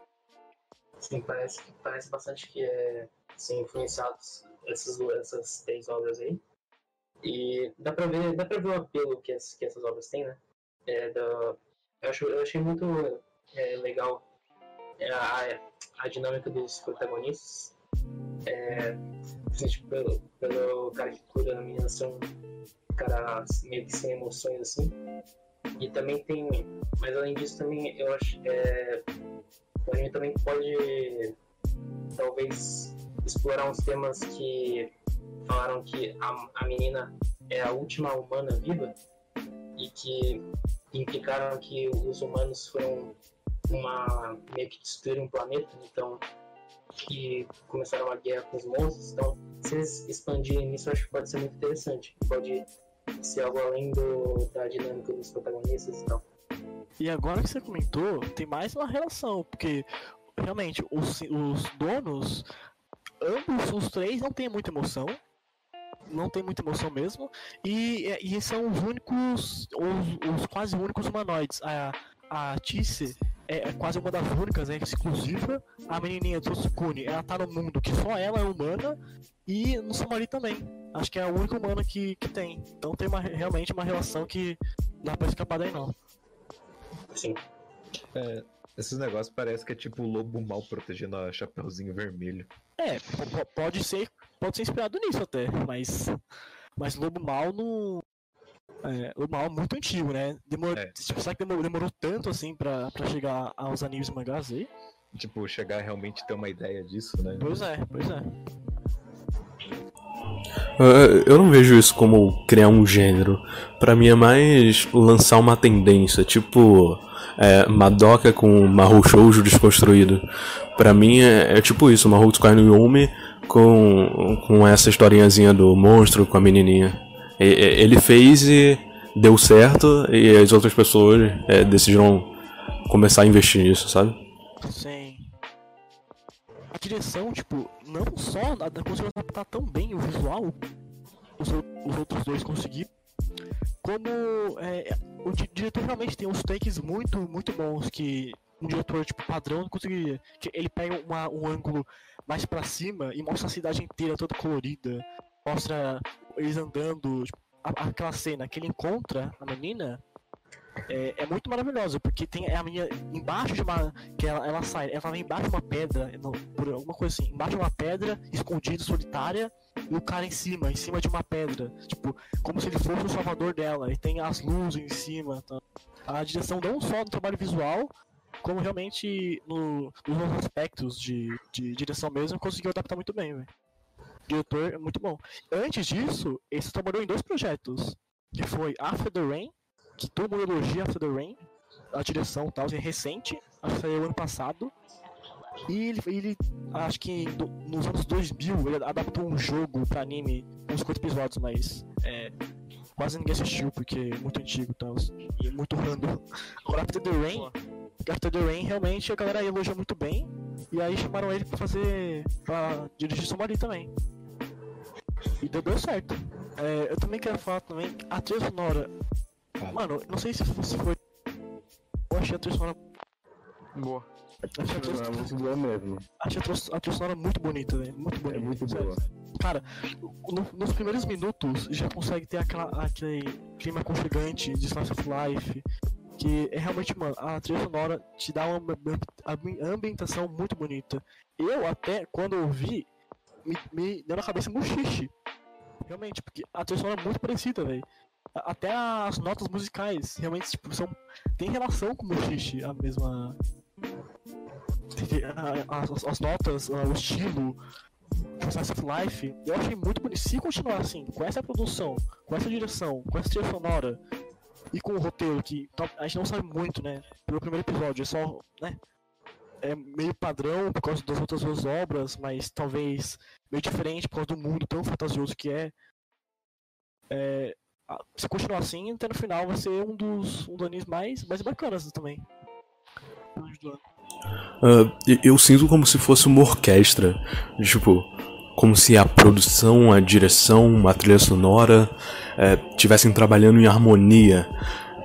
Sim, parece, parece bastante que é, são influenciados essas, essas três obras aí. E dá pra ver, dá pra ver o apelo que, as, que essas obras têm, né? É, da, eu, acho, eu achei muito é, legal é, a, a dinâmica dos protagonistas. É, principalmente pelo, pelo cara que cura a menina ser um cara meio que sem emoções assim. E também tem. Mas além disso também eu acho. É, o anime também pode talvez explorar uns temas que falaram que a, a menina é a última humana viva e que implicaram que os humanos foram uma meio que destruíram um planeta, então que começaram uma guerra com os monstros. Então, se eles expandirem isso, acho que pode ser muito interessante. Pode ser algo além do, da dinâmica dos protagonistas e tal. E agora que você comentou, tem mais uma relação, porque realmente os, os donos, ambos os três não têm muita emoção. Não tem muita emoção mesmo. E, e são os únicos, os, os quase únicos humanoides. A, a Tisse é, é quase uma das únicas, é exclusiva. A menininha Tsukune, ela tá no mundo que só ela é humana. E no Samari também. Acho que é a única humana que, que tem. Então tem uma, realmente uma relação que não dá pra escapar daí não. Sim. É, esses negócios parece que é tipo o lobo mal protegendo a Chapeuzinho Vermelho. É, pode ser, pode ser inspirado nisso até, mas mas Lobo Mal no é, Lobo Mal é muito antigo, né? Demor... É. Tipo, será que demorou, demorou, tanto assim pra, pra chegar aos animes e mangás aí? Tipo, chegar a realmente ter uma ideia disso, né? Pois é, pois é. Eu não vejo isso como criar um gênero. Para mim é mais lançar uma tendência, tipo é, Madoka com Mahou Shoujo desconstruído. Para mim é, é, tipo isso, Mahou Tsukai no Yumi com, com essa historinhazinha do monstro com a menininha. E, ele fez e deu certo e as outras pessoas é, decidiram começar a investir nisso, sabe? Sim. A direção, tipo, não só conseguiu adaptar tão bem o visual, os, os outros dois conseguiram, como é, o diretor realmente tem uns takes muito, muito bons que um diretor tipo padrão não conseguiria. Ele pega uma, um ângulo mais para cima e mostra a cidade inteira toda colorida, mostra eles andando, tipo, aquela cena que ele encontra a menina é, é, muito maravilhosa, porque tem a menina embaixo de uma. que ela, ela sai, ela vem embaixo de uma pedra, não, por alguma coisa assim, embaixo de uma pedra, escondida, solitária, e o cara em cima, em cima de uma pedra. Tipo, como se ele fosse o salvador dela, e tem as luzes em cima. Tá? A direção não só no trabalho visual, como realmente no, nos aspectos de, de direção mesmo, conseguiu adaptar muito bem, velho. Diretor é muito bom. Antes disso, ele trabalhou em dois projetos, que foi After the Rain que todo mundo elogia After the Rain, a direção e tal, é recente, acho que saiu ano passado. E ele, ele acho que do, nos anos 2000, ele adaptou um jogo pra anime, uns 50 episódios, mas é, quase ninguém assistiu porque é muito antigo tal, e é muito random. Agora After the Rain, After the Rain realmente a galera elogiou muito bem, e aí chamaram ele pra fazer, pra dirigir Somali também. E deu, deu certo. É, eu também quero falar também, a trilha sonora Mano, não sei se, se foi. Eu achei a trilha sonora. Boa. Achei a trilha sonora muito boa mesmo. Achei a trilha sonora muito bonita, velho. Muito bonita. É muito boa. Cara, no, nos primeiros minutos já consegue ter aquela, aquele clima aconchegante de Slice of Life. Que é realmente, mano, a trilha sonora te dá uma ambientação muito bonita. Eu até, quando eu vi, me, me deu na cabeça Mushishi. Realmente, porque a trilha sonora é muito parecida, velho até as notas musicais realmente tipo, são tem relação com o Mushishi, a mesma as, as notas, o estilo, Slice of Life, eu achei muito bonito. Se continuar assim, com essa produção, com essa direção, com essa trilha sonora e com o roteiro, que a gente não sabe muito, né? Pelo primeiro episódio, é só, né? É meio padrão por causa das outras duas obras, mas talvez meio diferente por causa do mundo tão fantasioso que é. é se continuar assim, até no final vai ser um dos, um mais, mais bacanas também. Uh, eu sinto como se fosse uma orquestra. Tipo, como se a produção, a direção, a trilha sonora estivessem é, trabalhando em harmonia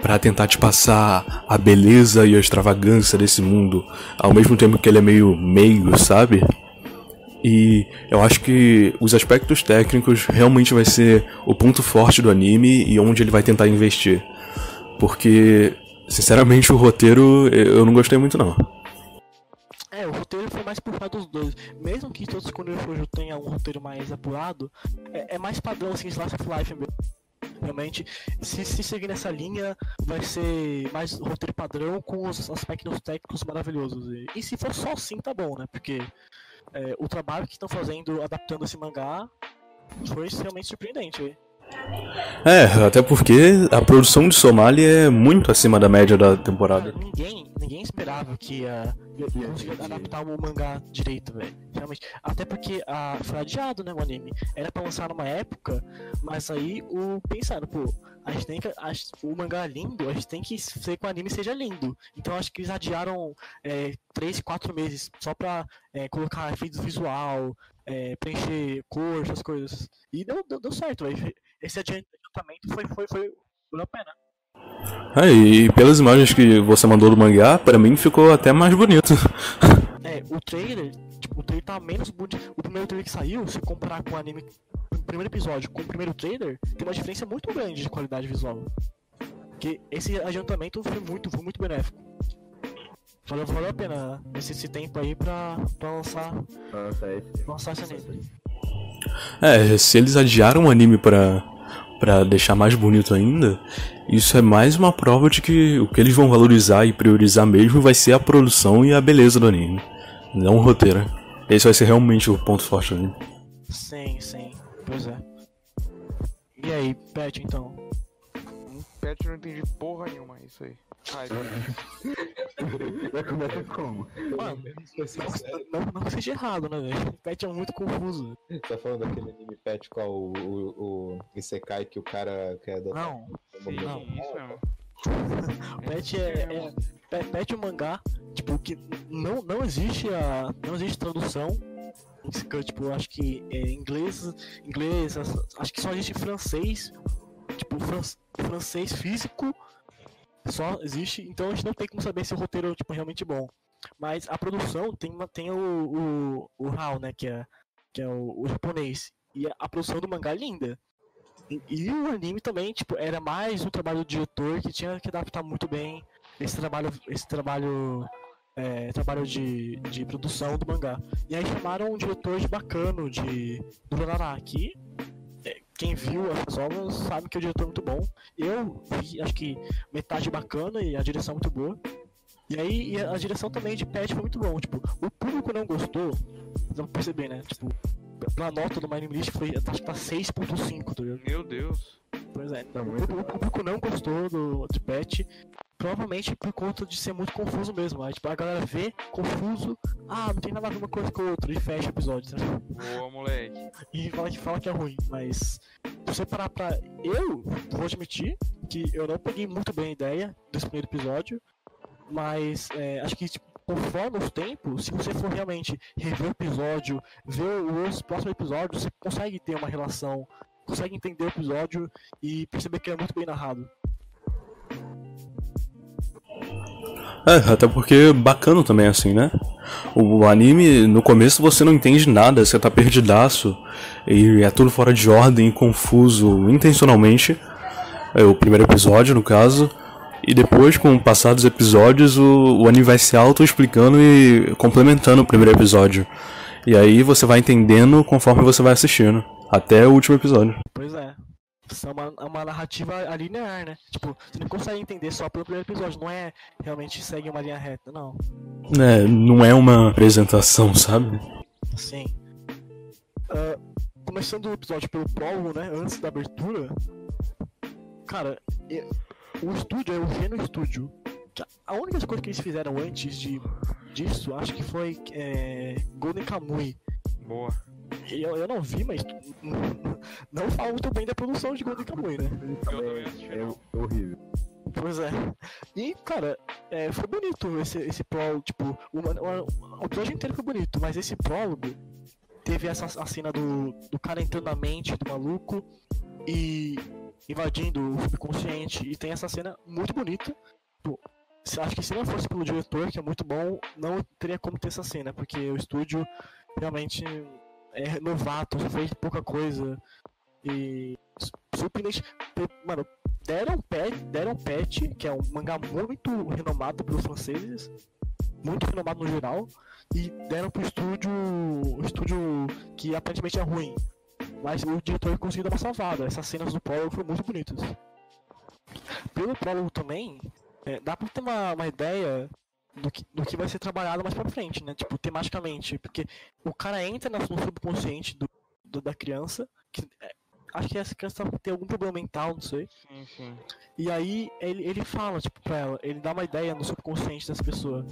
para tentar te passar a beleza e a extravagância desse mundo, ao mesmo tempo que ele é meio meio, sabe? E eu acho que os aspectos técnicos realmente vai ser o ponto forte do anime e onde ele vai tentar investir. Porque, sinceramente, o roteiro eu não gostei muito não. É, o roteiro foi mais por dos dois. Mesmo que todos quando eu Shoujo tenha um roteiro mais apurado, é, é mais padrão assim, Slice of Life mesmo. Realmente, se, se seguir nessa linha, vai ser mais roteiro padrão com os aspectos técnicos maravilhosos. E, e se for só assim, tá bom, né? Porque é, o trabalho que estão fazendo adaptando esse mangá foi realmente surpreendente. É, até porque a produção de Somali é muito acima da média da temporada. Ninguém, ninguém esperava que ia, conseguir adaptar o mangá direito, velho. Realmente. Até porque a, foi adiado, né, o anime. Era pra lançar numa época, mas aí o pensaram, pô, a gente tem que. A, o mangá é lindo, a gente tem que ser que o anime seja lindo. Então acho que eles adiaram é, 3, 4 meses só pra é, colocar efeitos visual, é, preencher cor, essas coisas. E deu, deu, deu certo, velho esse adiantamento foi, foi, foi valeu a pena. É, e pelas imagens que você mandou do mangá, pra mim ficou até mais bonito. É, o trailer, tipo, o trailer tá menos bonito. O primeiro trailer que saiu, se comparar com o anime, o primeiro episódio com o primeiro trailer, tem uma diferença muito grande de qualidade visual. Porque esse adiantamento foi muito, foi muito benéfico. Valeu, valeu a pena esse, esse tempo aí pra, pra lançar, Nossa, lançar esse anime. É, se eles adiaram o anime pra, pra deixar mais bonito ainda, isso é mais uma prova de que o que eles vão valorizar e priorizar mesmo vai ser a produção e a beleza do anime, não o roteiro. Esse vai ser realmente o ponto forte do anime. Sim, sim, pois é. E aí, Pet, então? Pet eu não entendi porra nenhuma isso aí. Ai, Vai começar como? Mano, não, não, seja errado, né, velho? Pet é muito confuso. Tá falando daquele anime pet qual o, o, o Isekai que o cara quer adotar? Não, sim, Não. isso mesmo. Pet é, é, Pet é um mangá, tipo, que não, não existe a. não existe tradução. Tipo, eu acho que é inglês, inglês, acho que só existe francês, tipo, fran- francês físico, só existe, então a gente não tem como saber se o roteiro é tipo, realmente bom. Mas a produção tem, tem o, o, o HAL, né, que é, que é o, o japonês, e a, produção do mangá é linda. E, e o anime também, tipo, era mais um trabalho do diretor que tinha que adaptar muito bem esse trabalho, esse trabalho, é, trabalho de, de produção do mangá. E aí chamaram um diretor de bacano, de do Ranará, que quem viu as obras sabe que o diretor é muito bom. Eu vi, acho que metade bacana e a direção muito boa. E aí e a direção também de Pet foi muito bom. Tipo, o público não gostou, dá pra perceber, né? Tipo, pra nota do Name List foi, acho que tá 6.5, tá ligado? Meu Deus. Pois é, Tá o, muito público, o público não gostou do, de Pet, provavelmente por conta de ser muito confuso mesmo. Aí, tipo, a galera vê confuso, ah, não tem nada a ver uma coisa com a outra, e fecha o episódio, sabe? Boa, moleque. E fala que, fala que é ruim, mas se você parar pra. Eu vou admitir que eu não peguei muito bem a ideia desse primeiro episódio, mas é, acho que tipo, conforme os tempos, se você for realmente rever o episódio, ver os próximos episódios, você consegue ter uma relação, consegue entender o episódio e perceber que é muito bem narrado. É, até porque bacana também assim, né? O anime, no começo você não entende nada, você tá perdidaço, e é tudo fora de ordem, confuso, intencionalmente. É o primeiro episódio, no caso. E depois, com o passar dos episódios, o, o anime vai se auto-explicando e complementando o primeiro episódio. E aí você vai entendendo conforme você vai assistindo. Até o último episódio. Pois é. Isso é uma, é uma narrativa linear, né? Tipo, você não consegue entender só pelo primeiro episódio, não é realmente segue uma linha reta, não. É, não é uma apresentação, sabe? Sim. Ah, começando o episódio pelo prólogo, né? Antes da abertura. Cara, e- o estúdio é o Geno Studio. A- A única coisa que eles fizeram antes de, disso, acho que foi é, Golden Kamui. Boa. Eu, eu não vi, mas não falo muito bem da produção de Golden Kamuy, né? É, é horrível. Pois é. E, cara, é, foi bonito esse, esse prólogo, tipo, o, episódio inteiro foi bonito, mas esse prólogo teve essa a cena do, do cara entrando na mente do maluco e invadindo o subconsciente, e tem essa cena muito bonita. Pô, se- acho que se não fosse pelo diretor, que é muito bom, não teria como ter essa cena, porque o estúdio realmente é novato, fez pouca coisa. E surpreendente. Mano, deram pet, deram pet, que é um mangá muito renomado pelos franceses, muito renomado no geral, e deram pro estúdio. Estúdio que aparentemente é ruim. Mas o diretor conseguiu dar uma salvada. Essas cenas do prólogo foram muito bonitas. Pelo prólogo também, é, dá pra ter uma, uma ideia do que, do que vai ser trabalhado mais pra frente, né? Tipo, tematicamente. Porque o cara entra no subconsciente do, do da criança, que é, acho que essa criança tem algum problema mental, não sei. Sim, sim. E aí ele, ele fala, tipo, pra ela, ele dá uma ideia no subconsciente dessa pessoa.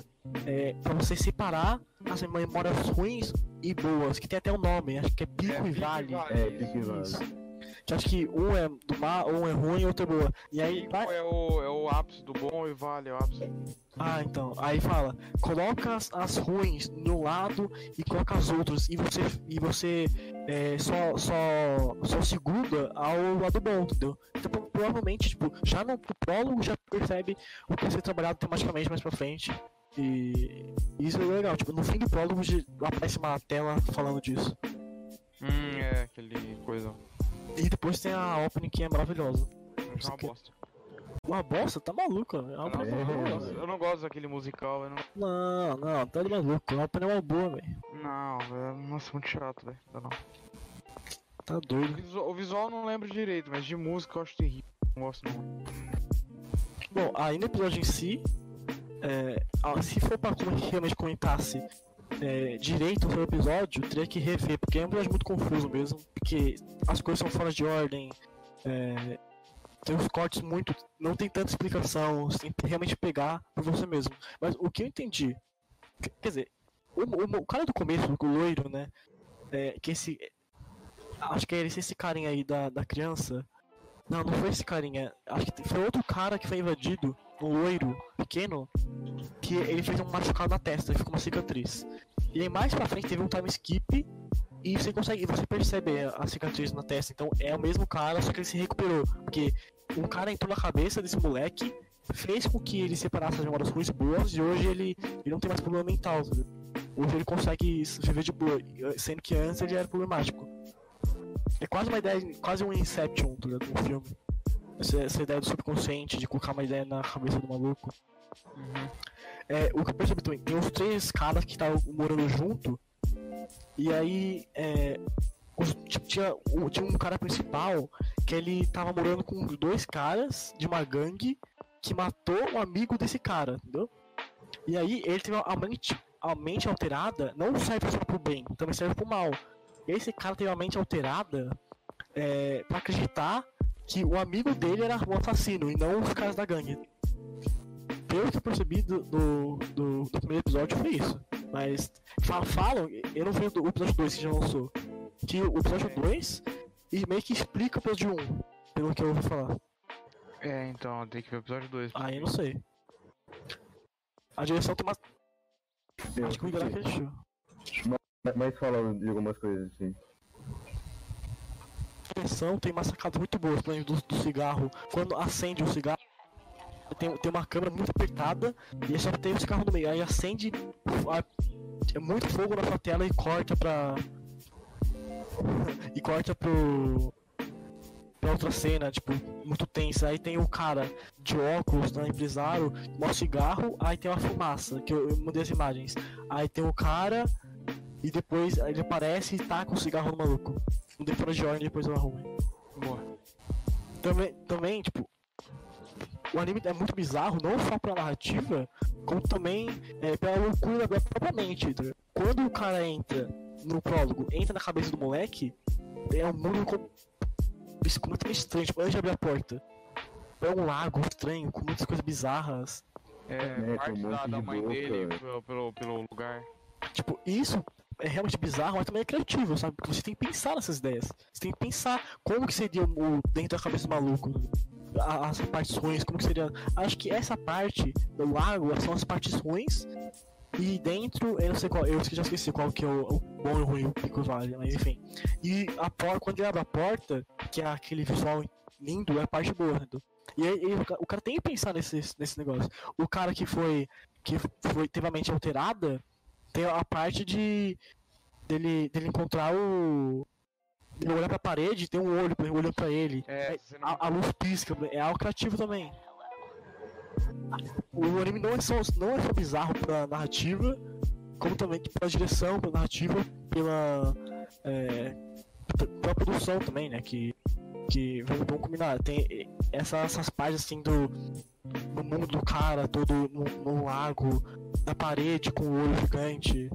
É, pra você separar as memórias ruins e boas, que tem até o um nome, acho que é Pico É, e Pico Vale. É, pique e vale. Que acho que um é do mal, um é ruim e outro é boa. E aí vai. é o, é o ápice do bom e vale é o ápice. Ah, então. Aí fala, coloca as, as ruins no lado e coloca as outras. E você, e você é, só, só, só segura ao lado bom, entendeu? Então pro- provavelmente, tipo, já no prólogo já percebe o que vai ser trabalhado tematicamente mais pra frente. E isso é legal, tipo, no fim do prólogo aparece uma tela falando disso. Hum, é, aquele coisa. E depois tem a opening que é maravilhosa. É uma que- bosta. Uma bosta, tá maluca. É Eu uma não, bosta. eu não gosto- eu não gosto daquele musical, não. Não, não, tá de maluco. A opening é uma boa, velho. Não, velho, nossa, muito chato, velho. Não, não. Tá O doido. visual, o visual não lembro direito, mas de música eu acho terrível. Não gosto não. Bom, aí no episódio em si, é, se for pra realmente comentasse é, direito sobre o episódio, teria que rever, porque é muito confuso mesmo, porque as coisas são fora de ordem, é, tem os cortes muito. não tem tanta explicação, você tem que realmente pegar por você mesmo. Mas o que eu entendi, que- quer dizer, o, o- o cara do começo, o loiro, né, é, que esse. Acho que é esse, esse carinha aí da, da criança. Não, não foi esse carinha. Acho que foi outro cara que foi invadido, um loiro pequeno, que ele fez um machucado na testa, ele ficou uma cicatriz. E aí mais pra frente teve um time skip e você consegue, você percebe a, cicatriz na testa. Então é o mesmo cara, só que ele se recuperou. Porque um cara entrou na cabeça desse moleque, fez com que ele separasse as memórias ruins e boas, e hoje ele, ele não tem mais problema mental. sabe? Hoje ele consegue viver de boa, sendo que antes ele era problemático. É quase uma ideia, quase um Inception, tá? Um filme. Essa, essa ideia do subconsciente, de colocar uma ideia na cabeça do maluco. É, o que eu percebi também, tem os três caras que estavam morando junto, e aí é, os- tinha, tinha um cara principal que ele tava morando com dois caras de uma gangue que matou um amigo desse cara, entendeu? E aí ele teve a mente, a mente alterada, não serve só pro bem, também serve pro mal. Esse cara teve a mente alterada é, pra acreditar que o amigo dele era o assassino e não os caras da gangue. Pelo que eu percebi do, do, do- do primeiro episódio foi isso. Mas fa- falam, eu não vi o episódio 2 que já lançou. Que o episódio 2 e meio que explica o episódio 1, pelo que eu ouvi falar. É, então, tem que ver o episódio 2. Ah, eu não sei. A direção tem uma. Acho que o Miguel que achou. Mas- Mas fala de algumas coisas assim. A direção tem umas sacadas muito boas, por exemplo, do, do cigarro. Quando acende o cigarro, tem, tem uma câmera muito apertada e só tem o cigarro no meio. Aí acende a- é muito fogo na sua tela e corta pra. e corta pro. pra outra cena, tipo, muito tensa. Aí tem o cara de óculos, né, empresário, mostra cigarro, aí tem uma fumaça, que eu, eu mudei as imagens. Aí tem o cara e depois ele aparece e tá com o cigarro no maluco. Mudei fora de ordem depois eu arrumo. Boa. Também, também, tipo, o anime é muito bizarro, não só pela narrativa, como também é, pela loucura da própria mente. Quando o cara entra no prólogo, entra na cabeça do moleque, é um mundo com... completamente estranho. Tipo, antes de abrir a porta, é um lago estranho, com muitas coisas bizarras. É, É, parte um da, da mãe boca. dele pelo, pelo, pelo lugar. Tipo, isso é realmente bizarro, mas também é criativo, sabe? Porque você tem que pensar nessas ideias. Você tem que pensar como que seria o dentro da cabeça do maluco. As ruins, como seria. Acho que essa parte do lago são as ruins. E dentro, eu não sei qual, eu já esqueci qual que é o, o bom e o ruim, o pico vale, mas enfim. E a porta, quando ele abre a porta, que é aquele visual lindo, é a parte boa, né? E aí, ele- o cara tem que pensar nesse, nesse negócio. O cara que foi. que foi, teve a mente alterada, tem a parte de dele, dele encontrar o. Ele olhar pra parede tem um olho olhando pra ele. É, É, A, a luz pisca, é algo criativo também. O anime não é só, não é só bizarro pela narrativa, como também pela direção, pela narrativa, pela. É, pela produção também, né? Que. Que vamos, vamos combinar, tem essa, essas partes assim do. do mundo do cara, todo no, no lago, na parede com o olho gigante.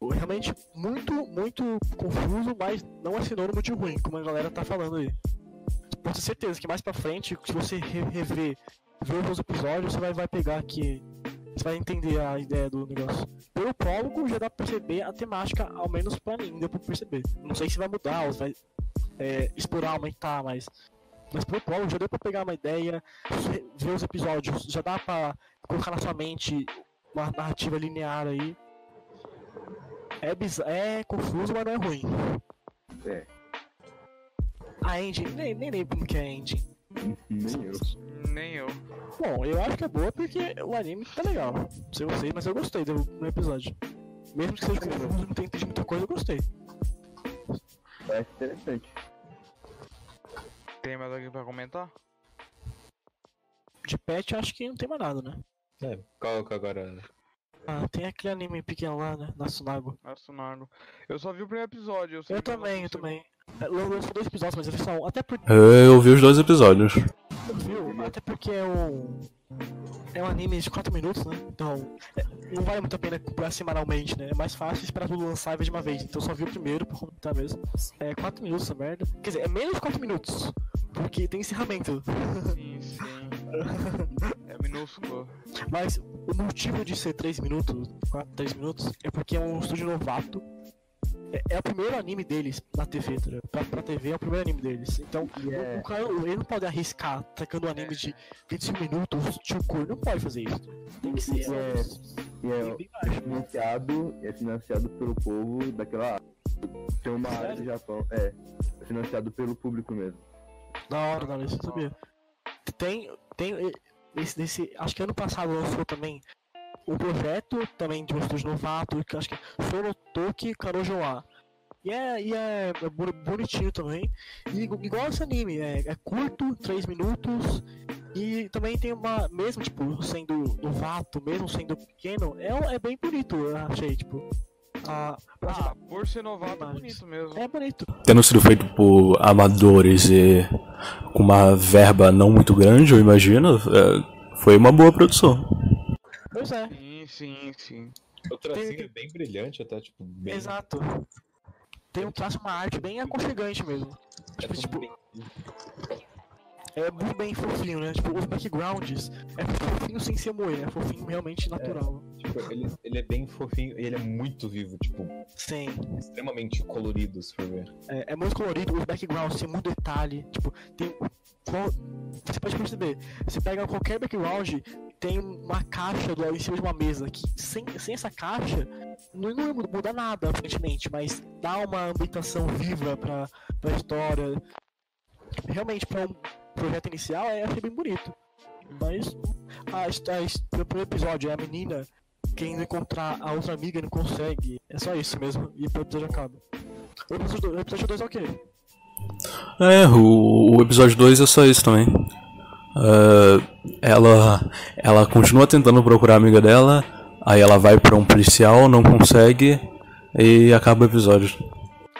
Realmente muito, muito confuso, mas não é sinônimo de ruim, como a galera tá falando aí. Pode ter certeza que mais pra frente, se você re- rever, ver os episódios, você vai, vai pegar que. Você vai entender a ideia do negócio. Pelo prólogo já dá pra perceber a temática, ao menos pra mim, deu pra perceber. Não sei se vai mudar, ou se vai é, explorar, aumentar, mas. Mas pelo prólogo já deu pra pegar uma ideia, ver os episódios, já dá pra colocar na sua mente uma narrativa linear aí. É, biz... é confuso, mas não é ruim. É. A engine, nem, nem lembro como que é a engine. Nem eu. Nem eu. Bom, eu acho que é boa porque o anime tá legal. Não sei vocês, mas eu gostei do, do episódio. Mesmo que seja confuso, não tenha entendido muita coisa, eu gostei. Parece interessante. Tem mais alguém pra comentar? De pet, acho que não tem mais nada, né? É, coloca agora. Ah, tem aquele anime pequeno lá, né? Na Sunago. Astronago. Eu só vi o primeiro episódio. Eu, sei Eu que também, eu também. É, lan- Lançou dois episódios, mas eles são. Até porque. Eu vi os dois episódios. Viu? Até porque é um. É um anime de 4 minutos, né? Então. é, não vale muito a pena comprar semanalmente, né? É mais fácil esperar tudo lançar e ver de uma vez. Então eu só vi o primeiro pra comentar mesmo. É 4 minutos essa merda. Quer dizer, é menos de 4 minutos. Porque tem encerramento. Sim, sim. É minúsculo. Mas o motivo de ser 3 minutos, 4, 3 minutos, é porque é um estúdio novato. É, é o primeiro anime deles na TV, tá pra, pra TV é o primeiro anime deles. Então, o, é, o cara, ele não pode arriscar tacando um anime de 25 minutos, tio cor, não pode fazer isso. Tem que ser. é, é bem baixo. financiado, é financiado pelo povo daquela área. Tem uma área do Japão, é, é financiado pelo público mesmo. Da hora, da hora, isso eu sabia. Tem, tem esse, esse, acho que ano passado lançou também um projeto também de um estúdio novato, que acho que é Sonotoki Karojoa. E é, e é boni- bonitinho também. E igu- igual esse anime, é, é curto, 3 minutos. E também tem uma, mesmo tipo, sendo novato, mesmo sendo pequeno, é, é bem bonito, eu achei, tipo. A, Ah, por ser novato é bonito mesmo. é bonito. Tendo sido feito por amadores e com uma verba não muito grande, eu imagino, é, foi uma boa produção. Pois é, Sim, sim, sim. O tracinho Tem- é bem brilhante, até, tipo, bem. exato. Tem um traço, uma arte bem aconchegante mesmo. É Tipo, tipo, bem- é muito bem fofinho, né? Tipo, os backgrounds é fofinho sem ser moer, é fofinho realmente natural. tipo, ele, ele é bem fofinho e ele é muito vivo, tipo, Sim, extremamente colorido, se for ver. é, é muito colorido, os backgrounds tem muito detalhe, tipo, tem. qual- Você pode perceber, você pega qualquer background, tem uma caixa do, em cima de uma mesa, que sem, sem essa caixa, não, não muda nada, aparentemente, mas dá uma ambientação viva pra, pra história. Realmente, pra um projeto inicial, eu achei bem bonito. Mas a, a, no primeiro episódio é a menina querendo encontrar a outra amiga e não consegue. É só isso mesmo. E o episódio acaba. O episódio, o episódio 2 é o quê? É, o, o episódio 2 é só isso também. É, ela, ela continua tentando procurar a amiga dela, aí ela vai pra um policial, não consegue, e acaba o episódio.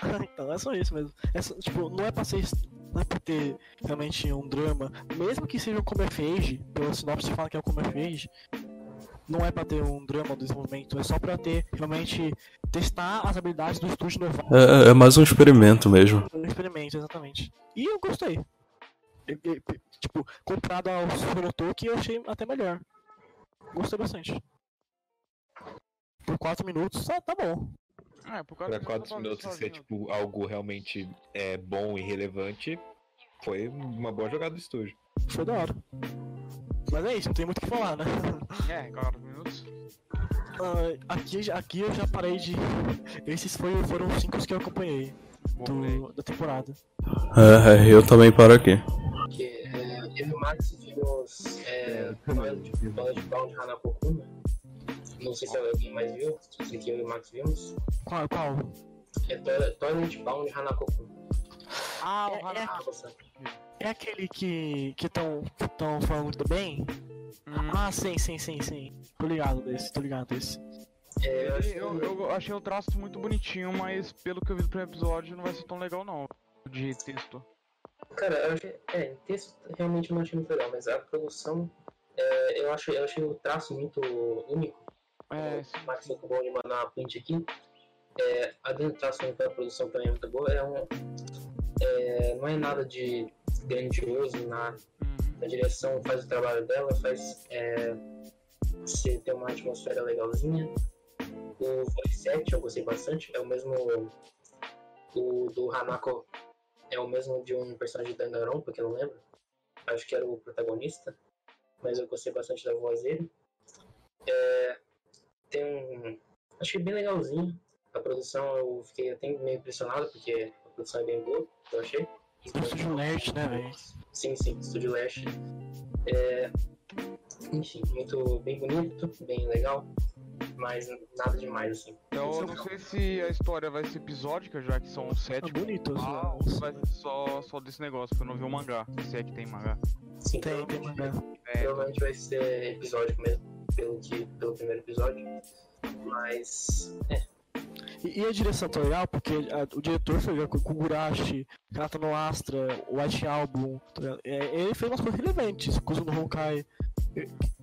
então, é só isso mesmo. É só- tipo, não é pra ser. Não é pra ter realmente um drama. Mesmo que seja um Comer Age, pela sinopse fala que é um Comer Age, não é pra ter um drama do desenvolvimento, é só pra ter realmente testar as habilidades do estúdio novato. É, é mais um experimento mesmo. Um experimento, exatamente. E eu gostei. Eu- eu- tipo, comparado ao Surotoki, eu achei até melhor. Gostei bastante. Por 4 minutos, tá, tá bom. É, por Pra causa 4 minutos ser, tipo, algo realmente é, bom e relevante, foi uma boa jogada do estúdio. Foi da hora. Mas é isso, não tem muito o que falar, né? É, 4 minutos. Ah, aqui, aqui eu já parei de. Esses foi, foram os 5 que eu acompanhei né? do, da temporada. É, eu também paro aqui. Porque é, eu e o Max vimos é, Knowledge Knowledge Bound Hanapokuma. Não sei se alguém mais viu, se que eu e o Max vimos. Qual? qual? É To- Toilet Bound Hanako-kun. Ah, É- o é- Hanako. Ah, você. É aquele que que estão tão falando muito bem? Hum. Ah, sim, sim, sim, sim. Tô ligado desse, tô ligado desse. É, eu acho Ele- Eu, eu achei o traço muito bonitinho, mas pelo que eu vi do primeiro episódio não vai ser tão legal não. De texto. Cara, eu achei, é, texto realmente eu não achei muito legal, mas a produção, é, eu, acho, eu achei o traço muito único. É, o Max bom de mandar uma print aqui. É, a dentro do traço único, a produção também é muito boa. É um, é, não é nada de grandioso na, Uhum. a direção faz o trabalho dela, faz é, você ter uma atmosfera legalzinha. O voice act eu gostei bastante, é o mesmo o do Hanako é o mesmo de um personagem da Danganronpa, que eu não lembro. Acho que era o protagonista, mas eu gostei bastante da voz dele. É, tem um achei bem legalzinho. A produção eu fiquei até meio impressionado porque a produção é bem boa, eu achei. Estúdio Leste, né, velho? Sim, sim, Estúdio Leste. É, enfim, muito bem bonito, bem legal, mas nada demais, assim. Então eu não sei se a história vai ser episódica, já que são Tá sete. bonito, assim, Ah, ou se vai ser só, só desse negócio, porque eu não vi o mangá. Se é que tem mangá. Sim, Tem, tem provavelmente, mangá. É, provavelmente vai ser episódico mesmo, pelo, que, pelo primeiro episódio. Mas, é, E, e a direção legal, porque a- o diretor foi com o Kugurashi, Kanata no Astra, White Album, tá? É, ele fez umas coisas relevantes, Kuzo no Honkai,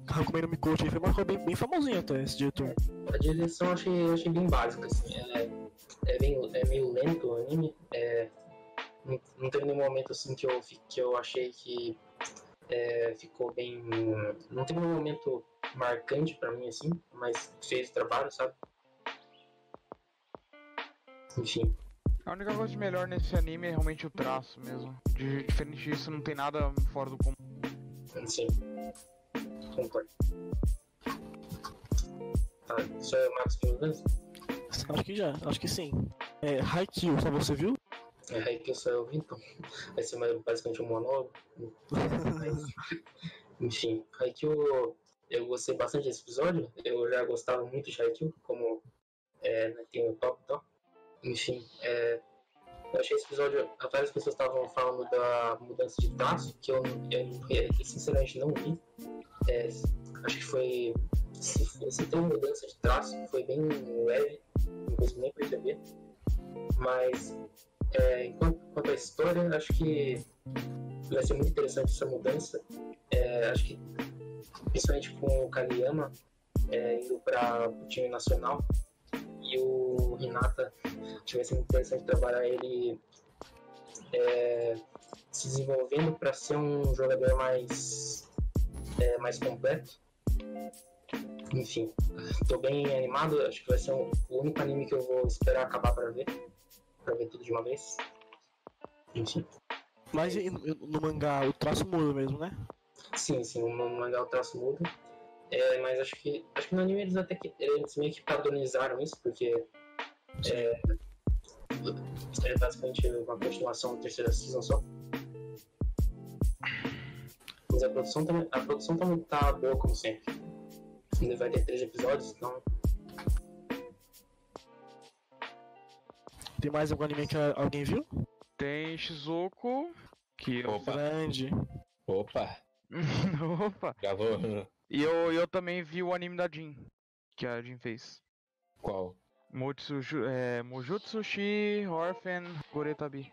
Hakumei no Mikochi, ele fez uma coisa bem, bem famosinha até, esse diretor. a direção eu achei, eu achei bem básica, assim. É, é, bem, é meio lento o anime. É, não, não teve nenhum momento assim que eu, que eu achei que é, ficou bem. Não teve nenhum momento marcante pra mim, assim, mas fez o trabalho, sabe? Enfim. A única coisa de melhor nesse anime é realmente o traço mesmo. De, diferente disso, não tem nada fora do comum. Sim. Concordo. Tá, só é o Max de mudança? Acho que já, acho que sim. É, Haikyuu, só você viu? É aí que eu só ouvi, então. Vai ser mais, basicamente um monólogo. Enfim, Haikyuu, eu gostei bastante desse episódio. Eu já gostava muito de Haikyuu, como é, né, tem o top e tal. Enfim, é, eu achei esse episódio. Várias pessoas estavam falando da mudança de traço, que eu, eu, eu sinceramente não vi. É, acho que foi. Se, se tem mudança de traço, foi bem leve, não consegui nem perceber. Mas é, enquanto, quanto à história, acho que vai ser muito interessante essa mudança. É, acho que, principalmente com o Kageyama é, indo para o time nacional e o Hinata, acho que vai ser muito interessante trabalhar ele é, se desenvolvendo para ser um jogador mais, é, mais completo. Enfim, estou bem animado. Acho que vai ser o único anime que eu vou esperar acabar para ver pra ver tudo de uma vez. Enfim. Mas e- no mangá o traço muda mesmo, né? Sim, sim, no mangá o traço muda. É, mas acho que. Acho que no anime eles até que. Eles meio que padronizaram isso, porque. É, é basicamente uma continuação da terceira season só. Mas a produção também. A produção também tá boa como sempre. Ainda vai ter três episódios, então. Tem mais algum anime que a- alguém viu? Tem Shizuko, que eu... Opa, Grande. opa, Opa! já vou. E eu, eu também vi o anime da Jin, que a Jin fez. Qual? Mojutsu, é, Mojutsu Shi Orphan Goretabi.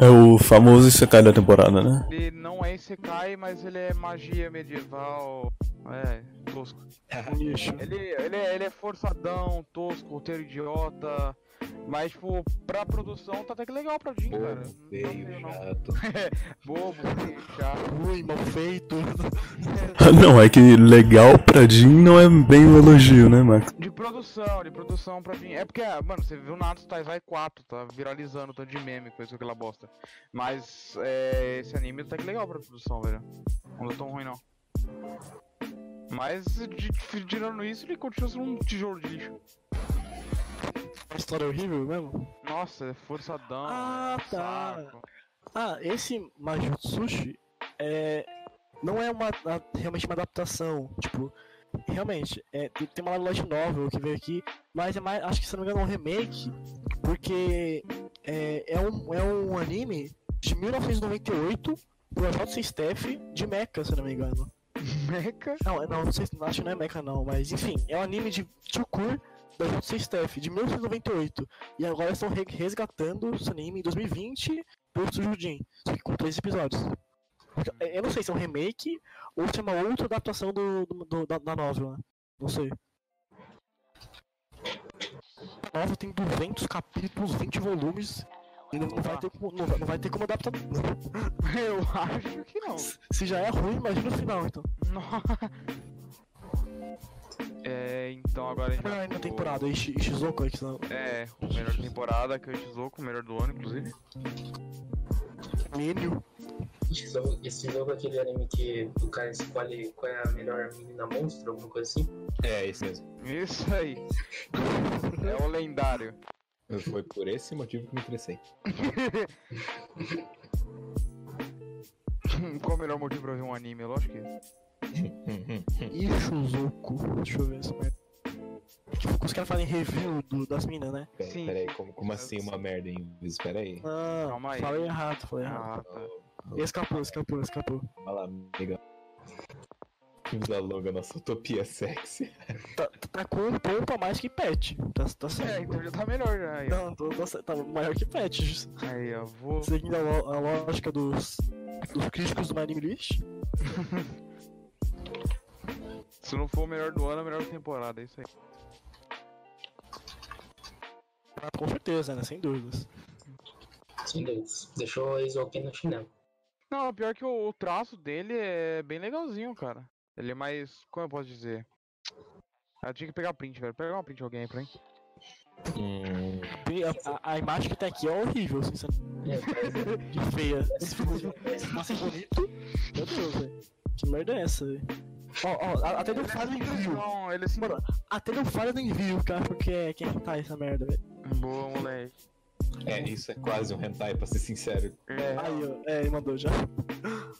É o famoso Isekai da temporada, né? Ele não é Isekai, mas ele é magia medieval. É, tosco. Lixo. Ele, ele, é, ele é forçadão, tosco, roteiro idiota. Mas, tipo, pra produção tá até que legal pra cara. Bobo, Não tá feio, feio, não. chato. Bobo, feio, chato. Ruim, mal feito. Não, é que legal pra Jin não é bem um elogio, né, Max? De produção, de produção pra Jin. É porque, ah, mano, você viu Natsu Taizai 4, tá viralizando tanto de meme, coisa aquela bosta. Mas é, esse anime tá que legal pra produção, velho. Não tá tão ruim, não. Mas, tirando isso, ele continua sendo um tijolo de lixo. A história é horrível mesmo? Nossa, é forçadão. Ah, é tá. saco. Ah, esse Majutsushi é. Não é uma, realmente uma adaptação. Tipo, realmente, é, tem uma light novel que veio aqui, mas é mais, acho que se não me engano é um remake, porque é, é, um, é um anime de 1998 do J.C. Staff de Mecha, se não me engano. Mecha? Não, não, não sei, acho que não é Mecha não, mas enfim, é um anime de Chukur da J.C. Staff de 1998. E agora estão re- resgatando esse anime em 2020 pelo Studio Jin, só que com três episódios. Eu não sei se é um remake ou se é uma outra adaptação do, do- do- da, da novel, né? Não sei. A novel tem 200 capítulos, 20 volumes. E não, não vai ter como, não, não vai ter como adaptar. Eu acho que não. Se já é ruim, imagina o final, então. Nossa. É, então agora a gente. Qual é a temporada? É que não. É, o melhor da temporada, que é o Shizuko, o melhor do ano, inclusive. Milho. Esse jogo, esse jogo é aquele anime que o cara escolhe qual é a melhor menina monstro, alguma coisa assim. É, isso mesmo. Isso aí. É o lendário. Foi por esse motivo que me interessei. Qual o melhor motivo pra ver um anime? Lógico que é. Ishizoku. Deixa eu ver essa merda. Que os caras fazem review do- das minas, né? Pera- Sim. Peraí, como, como assim uma merda, hein? Espera aí. Não, Calma aí. falei errado, falei errado. Ah, tá. Escapou, escapou, escapou. Vai lá, amiga. Vida longa, nossa utopia sexy. Tá, tá com um ponto a mais que pet. Tá, tá É, certo. então já tá melhor já. Aí, ó. Não, tô, tá, tá maior que pet. Aí, ó. Vou. Seguindo a, lo- a lógica dos, dos críticos do My Anime List. Se não for o melhor do ano, é o melhor da temporada. É isso aí. Ah, Com certeza, né? Sem dúvidas. Sem dúvidas. Deixou a Isoken no chinelo. Não, pior que o, o traço dele é bem legalzinho, cara. Ele é mais. Como eu posso dizer? Ah, Eu tinha que pegar print, velho. Pega uma print de alguém aí pra mim. Hum, E A, a- a imagem que tá aqui é horrível, sinceramente. É, De feia. Fosse bonito, meu Deus, velho. Que merda é essa, velho? Ó, ó, até deu falha no envio. Não, ele é assim. Mano, até deu falha no envio, cara, porque é quem tá essa merda, velho. Boa, moleque. é, isso é quase um hentai, pra ser sincero. É, Aí, ó, é, ele mandou já.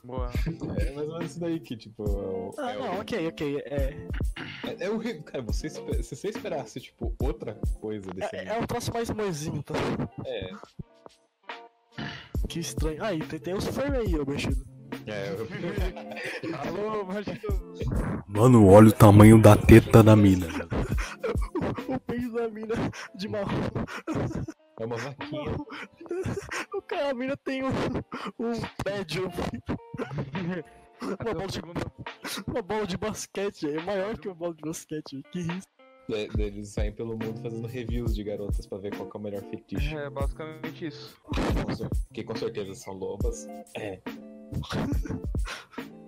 boa. É mais ou menos isso daí que, tipo, é o. Ah, é não, o- ok, ok. É, É, é o Cara, você, se você esperasse, tipo, outra coisa desse é, é um troço mais moezinho, tá? É, Que estranho. Aí, tem, tem os furry aí, ô Banchido. É, eu- Alô, Martino. Mano, olha o tamanho da teta da mina. O peito da mina de marrom. é uma vaquinha. O cara, a mina tem um, um pad, um, uma, bola de, uma bola de basquete, é maior que uma bola de basquete, que isso. É, Eles saem pelo mundo fazendo reviews de garotas pra ver qual que é o melhor fetiche. É basicamente isso. Que com certeza são lobas. É,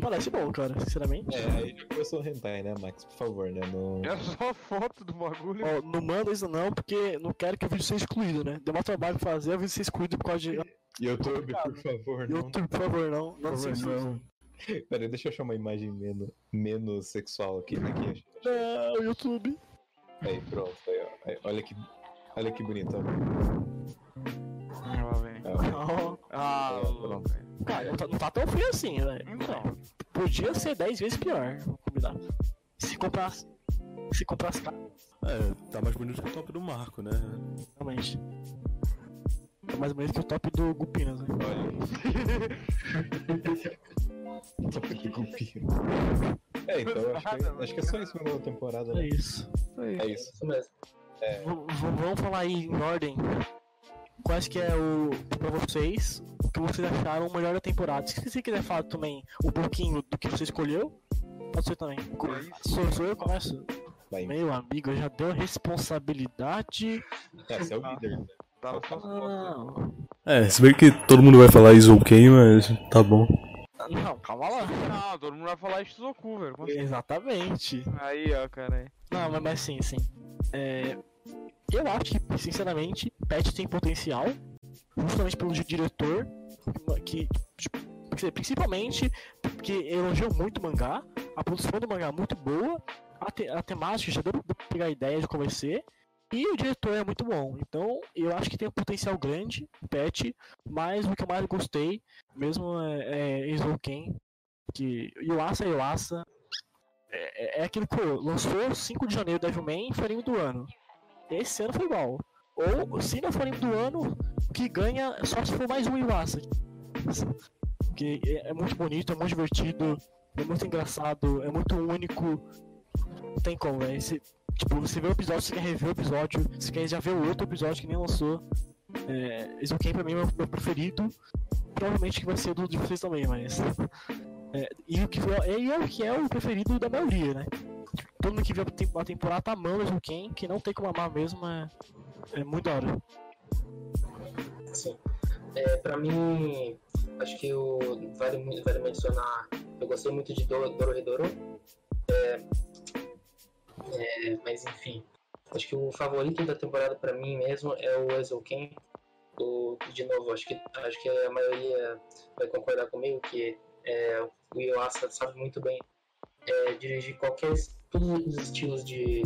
Parece bom, cara, sinceramente. é, aí já começou o hentai, né, Max? Por favor, né? No... É só foto do bagulho. Ó, não manda isso não, porque não quero que o vídeo seja excluído, né? Deu mais trabalho pra fazer, o vídeo ser excluído por causa de YouTube, por favor, não. YouTube, por favor, não. Não, Por favor, não. Pera aí, deixa eu achar uma imagem menos, menos sexual aqui. aqui achei. Não, YouTube. Aí, pronto. Aí, ó. Aí, olha que, olha que bonito. ó. Ah, Ah, É, louco, velho. cara, não tá, não tá tão feio assim, velho. Então. Podia ser 10 vezes pior, combinar. Se comprasse. Se comprasse caro, É, tá mais bonito que o top do Marco, né? realmente. É mais menos que o top do Gupinas, né? Olha. Top de cupim. É, então acho que, acho que é só isso na temporada, É né? isso. É isso. Isso mesmo. V- vamos falar aí em ordem. Quais que é o. pra vocês, o que vocês acharam o melhor da temporada. Se você quiser falar também um pouquinho do que você escolheu, pode ser também. Sou, sou eu, começo. Vai. Meu amigo, já deu responsabilidade. É, você é o líder. Tava só as fotos. Não, É, se bem que todo mundo vai falar Isoken, mas tá bom. não, calma lá. Não, todo mundo vai falar Shizuku, velho. Exatamente. Aí, ó, cara. aí. Não, mas, mas sim, sim. É, eu acho que, sinceramente, Pet tem potencial, justamente pelo di- diretor, que, tipo, principalmente porque elogiou muito o mangá, a produção do mangá é muito boa, a, te- a temática já deu pra pegar ideia de ser, e o diretor é muito bom. Então, eu acho que tem um potencial grande, Pet, mas o que eu mais gostei mesmo é, é Izouken, que Yuasa é Yuasa, é, é aquilo que lançou 5 de janeiro Devilman foi anime do ano. Esse ano foi igual. Ou, se não for do ano, que ganha é só se for mais um Iwasa. Porque é, é muito bonito, é muito divertido, é muito engraçado, é muito único. Não tem como, velho. Tipo, você vê o episódio, você quer rever o episódio, você quer já ver o outro episódio que nem lançou. É, Exoken pra mim é o meu preferido. Provavelmente que vai ser do de vocês também, mas. É, e o que foi, é o que é o preferido da maioria, né? Todo mundo que viu a temporada tá amando o Exoken, que não tem como amar mesmo, é, é muito da hora. Sim. É, pra mim, acho que o, vale, vale mencionar. Eu gostei muito de Dororedoro. É, é, mas enfim, acho que o favorito da temporada para mim mesmo é o Exoken. O, de novo, acho que, acho que a maioria vai concordar comigo que é, o Yuasa sabe muito bem é, dirigir qualquer todos os estilos de,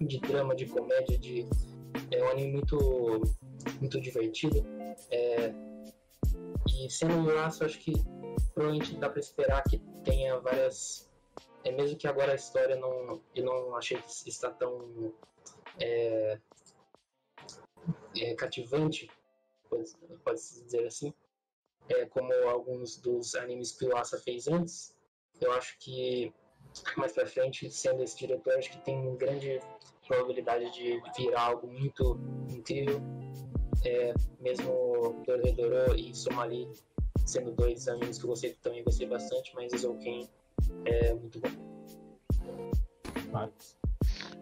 de drama, de comédia, de é um anime muito muito divertido. É, e sendo um laço, acho que provavelmente dá para esperar que tenha várias. É, mesmo que agora a história não. Eu não achei que está tão. É, é, cativante, pode, pode se dizer assim, é, como alguns dos animes que o Asa fez antes. Eu acho que mais pra frente, sendo esse diretor, acho que tem grande probabilidade de virar algo muito incrível é, mesmo Dorredoro e Somali sendo dois animes que eu gostei, também gostei bastante, mas Izouken é muito bom.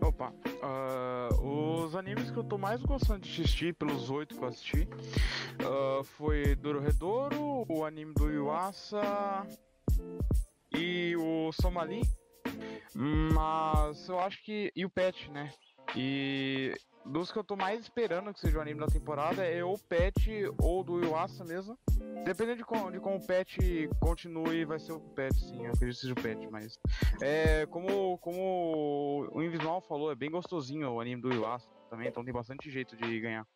Opa, uh, os animes que eu tô mais gostando de assistir, pelos oito que eu assisti, uh, foi Dororedoro, o anime do Yuasa e o Somali. Mas eu acho que. E o Pet, né? E dos que eu tô mais esperando que seja o anime da temporada é ou o Pet ou do Yuasa mesmo. Dependendo de como, de como o Pet continue, vai ser o Pet, sim. Eu acredito que seja o Pet, mas. É, como, como o Invismal falou, é bem gostosinho o anime do Yuasa também, então tem bastante jeito de ganhar.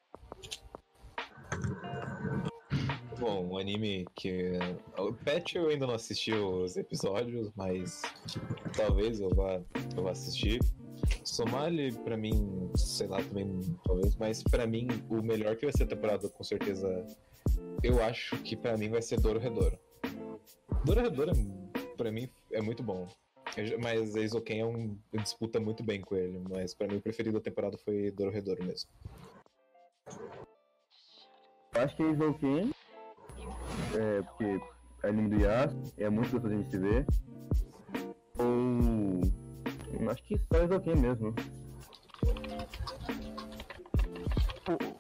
Bom, um anime que. O Pet eu ainda não assisti os episódios, mas talvez eu vá, eu vá assistir. Somali, pra mim, sei lá também, talvez, mas pra mim, o melhor que vai ser a temporada, com certeza, eu acho que pra mim vai ser Doro Redouro. Doro Redouro, pra mim, é muito bom. Mas a Isoken é um, disputa muito bem com ele, mas pra mim o preferido da temporada foi Doro Redouro mesmo. Acho que a Isoken, é, porque é anime do é muito gostoso de se ver. Ou Acho que só Exoken mesmo.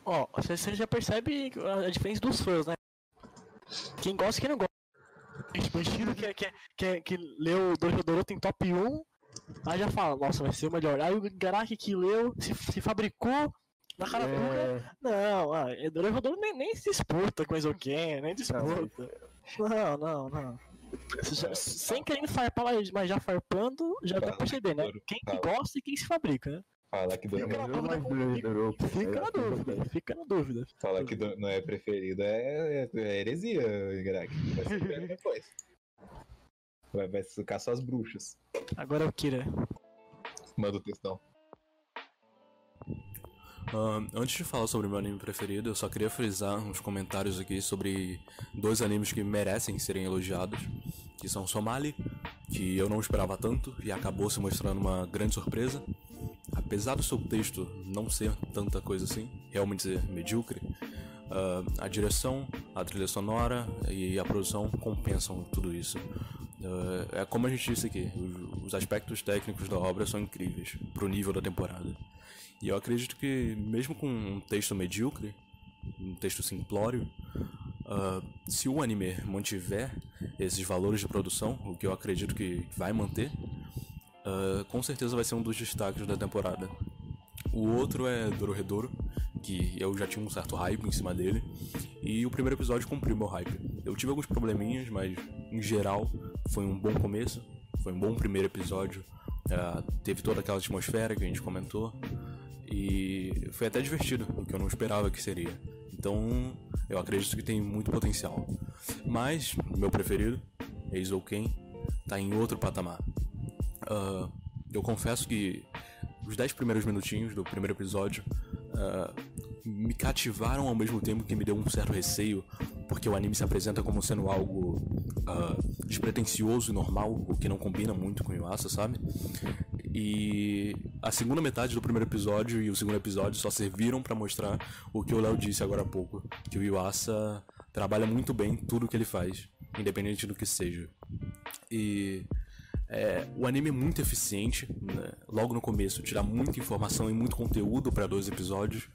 Ó, você já percebe a diferença dos fãs, né? Quem gosta e quem não gosta. Tipo, o estilo que, que, que, que leu Dororedoro tem top 1, aí já fala, nossa, vai ser o melhor. Aí o Garaki que leu, se, se fabricou na cara é... Não, ah, Dororedoro nem, nem se disputa com Exoken, nem disputa. Não, não, não. Já, sem querer farpar, mas já farpando, já dá pra perceber, né? Quem que gosta e quem se fabrica, né? Falar que fica na dúvida, fica na dúvida, fica na dúvida. Falar que não é preferido é, é heresia, Greg. Vai ser depois. Vai, vai sucar só as bruxas. Agora é o Kira. Manda o textão. Uh, antes de falar sobre meu anime preferido, eu só queria frisar uns comentários aqui sobre dois animes que merecem serem elogiados, que são Somali, que eu não esperava tanto e acabou se mostrando uma grande surpresa. Apesar do seu texto não ser tanta coisa assim, realmente ser medíocre, uh, a direção, a trilha sonora e a produção compensam tudo isso. Uh, é como a gente disse aqui, os aspectos técnicos da obra são incríveis pro nível da temporada. E eu acredito que, mesmo com um texto medíocre, um texto simplório, uh, se o anime mantiver esses valores de produção, o que eu acredito que vai manter, uh, com certeza vai ser um dos destaques da temporada. O outro é Dororedoro, que eu já tinha um certo hype em cima dele, e o primeiro episódio cumpriu meu hype. Eu tive alguns probleminhas, mas em geral foi um bom começo, foi um bom primeiro episódio. Uh, teve toda aquela atmosfera que a gente comentou. E foi até divertido, o que eu não esperava que seria. Então, eu acredito que tem muito potencial. Mas, meu preferido, Eizouken, tá em outro patamar. Uh, eu confesso que os 10 primeiros minutinhos do primeiro episódio ah, me cativaram ao mesmo tempo que me deu um certo receio, porque o anime se apresenta como sendo algo ah, despretensioso e normal, o que não combina muito com o Yuasa, sabe? E a segunda metade do primeiro episódio e o segundo episódio só serviram pra mostrar o que o Léo disse agora há pouco, que o Yuasa trabalha muito bem tudo que ele faz, independente do que seja. E é, o anime é muito eficiente, né? logo no começo, tira muita informação e muito conteúdo para dois episódios,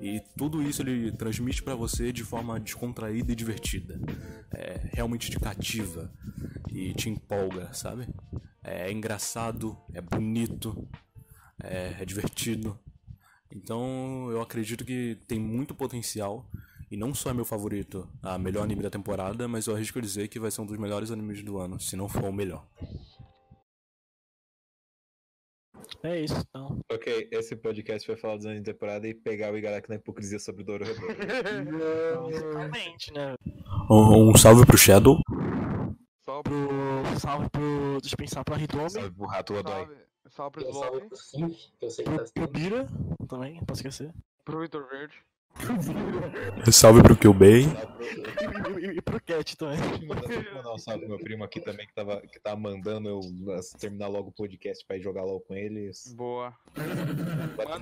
e tudo isso ele transmite para você de forma descontraída e divertida. É, realmente te cativa e te empolga, sabe? É engraçado, é bonito, é, é divertido. Então eu acredito que tem muito potencial. E não só é meu favorito, a melhor anime da temporada, mas eu arrisco dizer que vai ser um dos melhores animes do ano, se não for o melhor. É isso, então. Ok, esse podcast vai falar dos anos de temporada e pegar o Igaraki na hipocrisia sobre o Doro Redondo. Realmente, né? Um, um salve pro Shadow. Só pro. Pro. Salve pro. Deixa eu pensar pro Hitomi. Salve pro Rato Odói. Salve, salve pro Eu salve pro Sim, que eu sei que Pro, tá pro assistindo. Bira também, não posso esquecer. pro Vitor Verde. Salve pro Kyubei. E, e- e pro Cat também. Deixa eu mandar um salve pro meu primo aqui também que tava, que tá mandando eu uh, terminar logo o podcast pra ir jogar LOL com eles. Boa.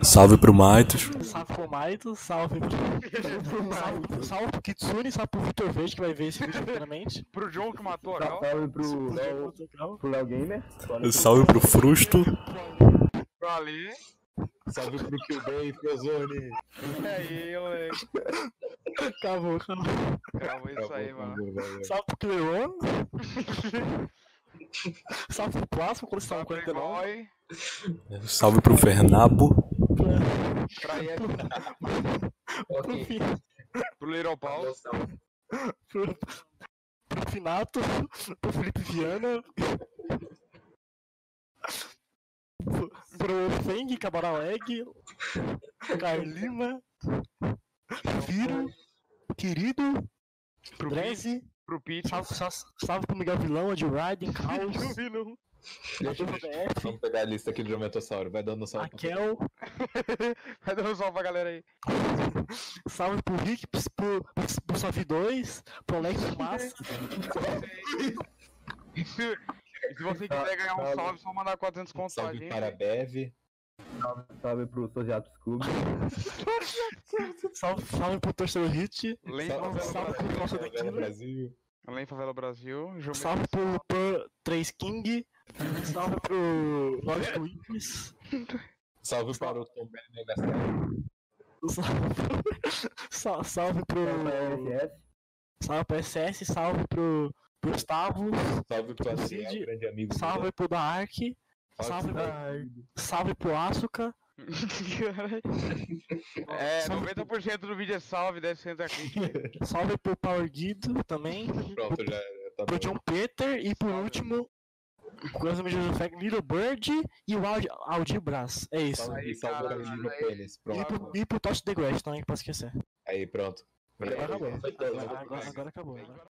Salve pro Maitos. Salve pro Maito, salve pro. salve, salve pro Kitsune, salve pro Victor Verde que vai ver esse vídeo futuramente. Pro João que matou a Gal. Salve pro Léo, pro Léo Gamer. Salve pro Frusto. Pro Ali. Salve pro Kyubei, Frozone. É aí, moleque. Acabou, acabou. Calma, isso aí, mano. Salve pro Cleon. salve pro Plasma quando você tava Salve com pro 49. Igor. Salve pro Fernabo. Pra Iek. Pro, Ok, fi, Pro Little Paul. pro, pro Finato, pro Felipe Viana. Pro, pro Feng, Cabral Egg, Carlima, Viro, Querido, Pro Dreze, Pro Pete. salve, salve, salve pro Miguel Vilão, Ed Riding, Caos, Deixa. BF, Vamos pegar a lista aqui do Geometossauro. Vai dando salve. Raquel, Vai dando um salve pra galera aí. salve pro Rick, pro, pro, pro Salve 2, pro Alex Massa, E se, se você quiser ganhar um salve, só mandar 400 contos pra Salve para a Bev. Salve pro Sojatos Clube. salve, salve pro Torcedor Hit, Além Salve, Favela salve pro Favela daqui, Brasil. Além Favela Brasil. Salve pro Pur 3 King, salve pro Lost Witness, Salve para o Tom salve, sal- salve pro. SS. Salve pro SS, salve pro, pro Gustavo, Salve para o Cid. Ciel, grande amigo. salve pro Dark, salve, Salve pro, salve pro Asuka, É, Salve 90% do vídeo é salve, 10% é aqui. salve pro Power Guido também, Pronto, já tá pro bom. John Peter e por último, Coisa do Effect, Little Bird e o Audi, Audi Brás. É isso. Salve, Aí, salve cara. E pro, e pro Tosh The Grass também, que posso esquecer. Aí, pronto. Agora acabou. Agora, agora acabou. Agora.